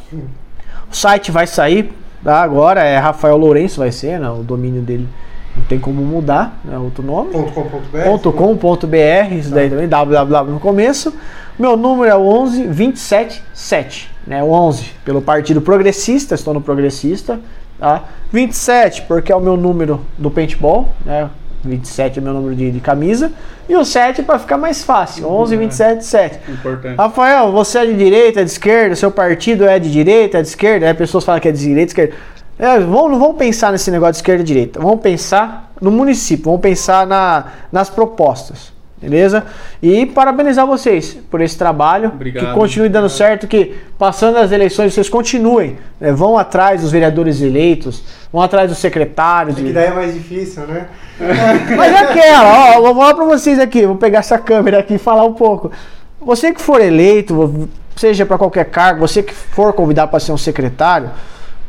O site vai sair tá? agora, é Rafael Lourenço vai ser, né? O domínio dele não tem como mudar, né? Outro nome .com.br. .com.br, isso daí também, www no começo. Meu número é o 11 27 7, né? O 11 pelo Partido Progressista, estou no Progressista, tá? 27 porque é o meu número do paintball, né? 27 é meu número de, de camisa. E o 7 para ficar mais fácil. 11, 27, 7. Importante. Rafael, você é de direita, é de esquerda? Seu partido é de direita, é de esquerda? Aí pessoas falam que é de direita, esquerda. É, vamos, não vamos pensar nesse negócio de esquerda e direita. Vamos pensar no município, vamos pensar na, nas propostas. Beleza? E parabenizar vocês por esse trabalho. Obrigado. Que continue dando certo, que passando as eleições vocês continuem. né, vão atrás dos vereadores eleitos, vão atrás dos secretários. Que de- daí é mais difícil, né? mas é aquela, ó, vou falar pra vocês aqui, vou pegar essa câmera aqui e falar um pouco. Você que for eleito, seja para qualquer cargo, você que for convidado para ser um secretário,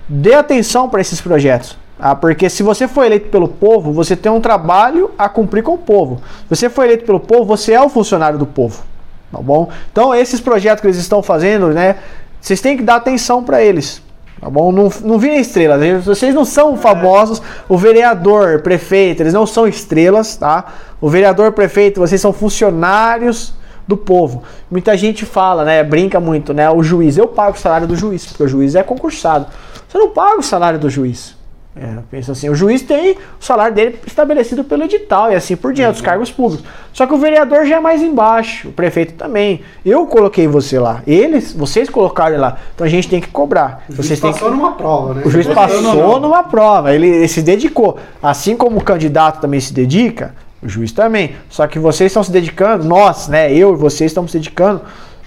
dê atenção para esses projetos. Tá? porque se você for eleito pelo povo, você tem um trabalho a cumprir com o povo. Se você for eleito pelo povo, você é o funcionário do povo. Tá bom? Então, esses projetos que eles estão fazendo, né? Vocês têm que dar atenção para eles. Tá bom? Não, não virem estrelas. Vocês não são famosos. O vereador, prefeito, eles não são estrelas, tá? O vereador, prefeito, vocês são funcionários do povo. Muita gente fala, né? Brinca muito, né? O juiz, eu pago o salário do juiz, porque o juiz é concursado. Você não paga o salário do juiz. É, pensa assim, o juiz tem o salário dele estabelecido pelo edital e assim por diante, os cargos públicos. Só que o vereador já é mais embaixo, o prefeito também. Eu coloquei você lá, eles, vocês colocaram ele lá. Então a gente tem que cobrar. O Vocês juiz passou que... numa prova, né? O juiz passou não, não. numa prova, ele, ele se dedicou. Assim como o candidato também se dedica, o juiz também. Só que vocês estão se dedicando, nós, né, eu e vocês estamos se dedicando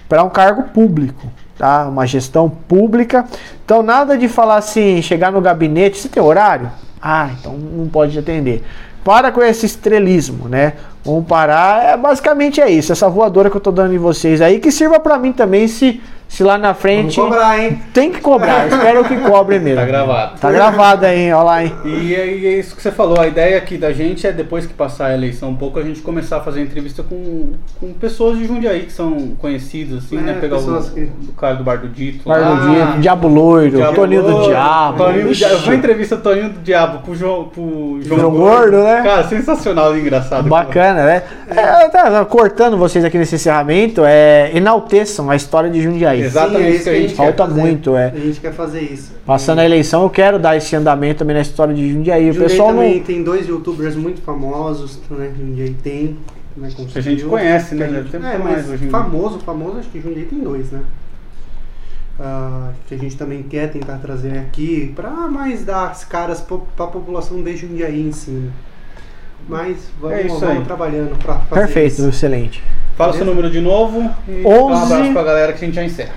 para um cargo público, tá? Uma gestão pública. Então nada de falar assim, chegar no gabinete, você tem horário? Ah, então não pode atender. Para com esse estrelismo, né? Vamos parar. É, basicamente é isso. Essa voadora que eu tô dando em vocês aí, que sirva para mim também se, se lá na Vamos frente. cobrar, hein? Tem que cobrar, espero que cobre mesmo. Tá gravado. Tá gravado aí, olha lá, hein? E é, e é isso que você falou, a ideia aqui da gente é depois que passar a eleição um pouco, a gente começar a fazer entrevista com, com pessoas de Jundiaí que são conhecidas, assim, É, né? Pegar o, que- o cara do Bar do Dito. Bar lá. do Dia, Diabo Loiro, Diabo Toninho do Diabo. Toninho do. Diabo. Eu vou entrevista Toninho do Diabo pro João, pro João, João Gordo, né? Cara, sensacional e engraçado. Bacana, né? É, tá, cortando vocês aqui nesse encerramento, é, enalteçam a história de Jundiaí. Exatamente Sim, é isso que a gente quer Falta fazer. muito, é. A gente quer fazer isso. Passando a eleição, eu quero dar esse andamento também na história de Jundiaí. O pessoal também não. tem dois youtubers muito famosos, né? Jundiaí tem. Né, Que a gente conhece, né? Gente- É, mais mas famoso, famoso, acho que Jundiaí tem dois, né? Ah, que a gente também quer tentar trazer aqui para mais dar as caras para a população de Jundiaí em si. Mas vamos, É vamos trabalhando para fazer Perfeito, isso. excelente. Fala seu número de novo e 11. dá um abraço pra galera que a gente já encerra.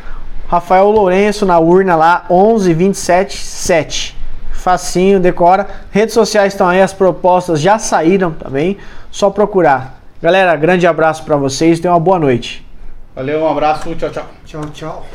Rafael Lourenço na urna lá, 11 27 7. Facinho, decora. Redes sociais estão aí, as propostas já saíram também. Só procurar. Galera, grande abraço pra vocês. Tenham uma boa noite. Valeu, um abraço, tchau, tchau. Tchau, tchau.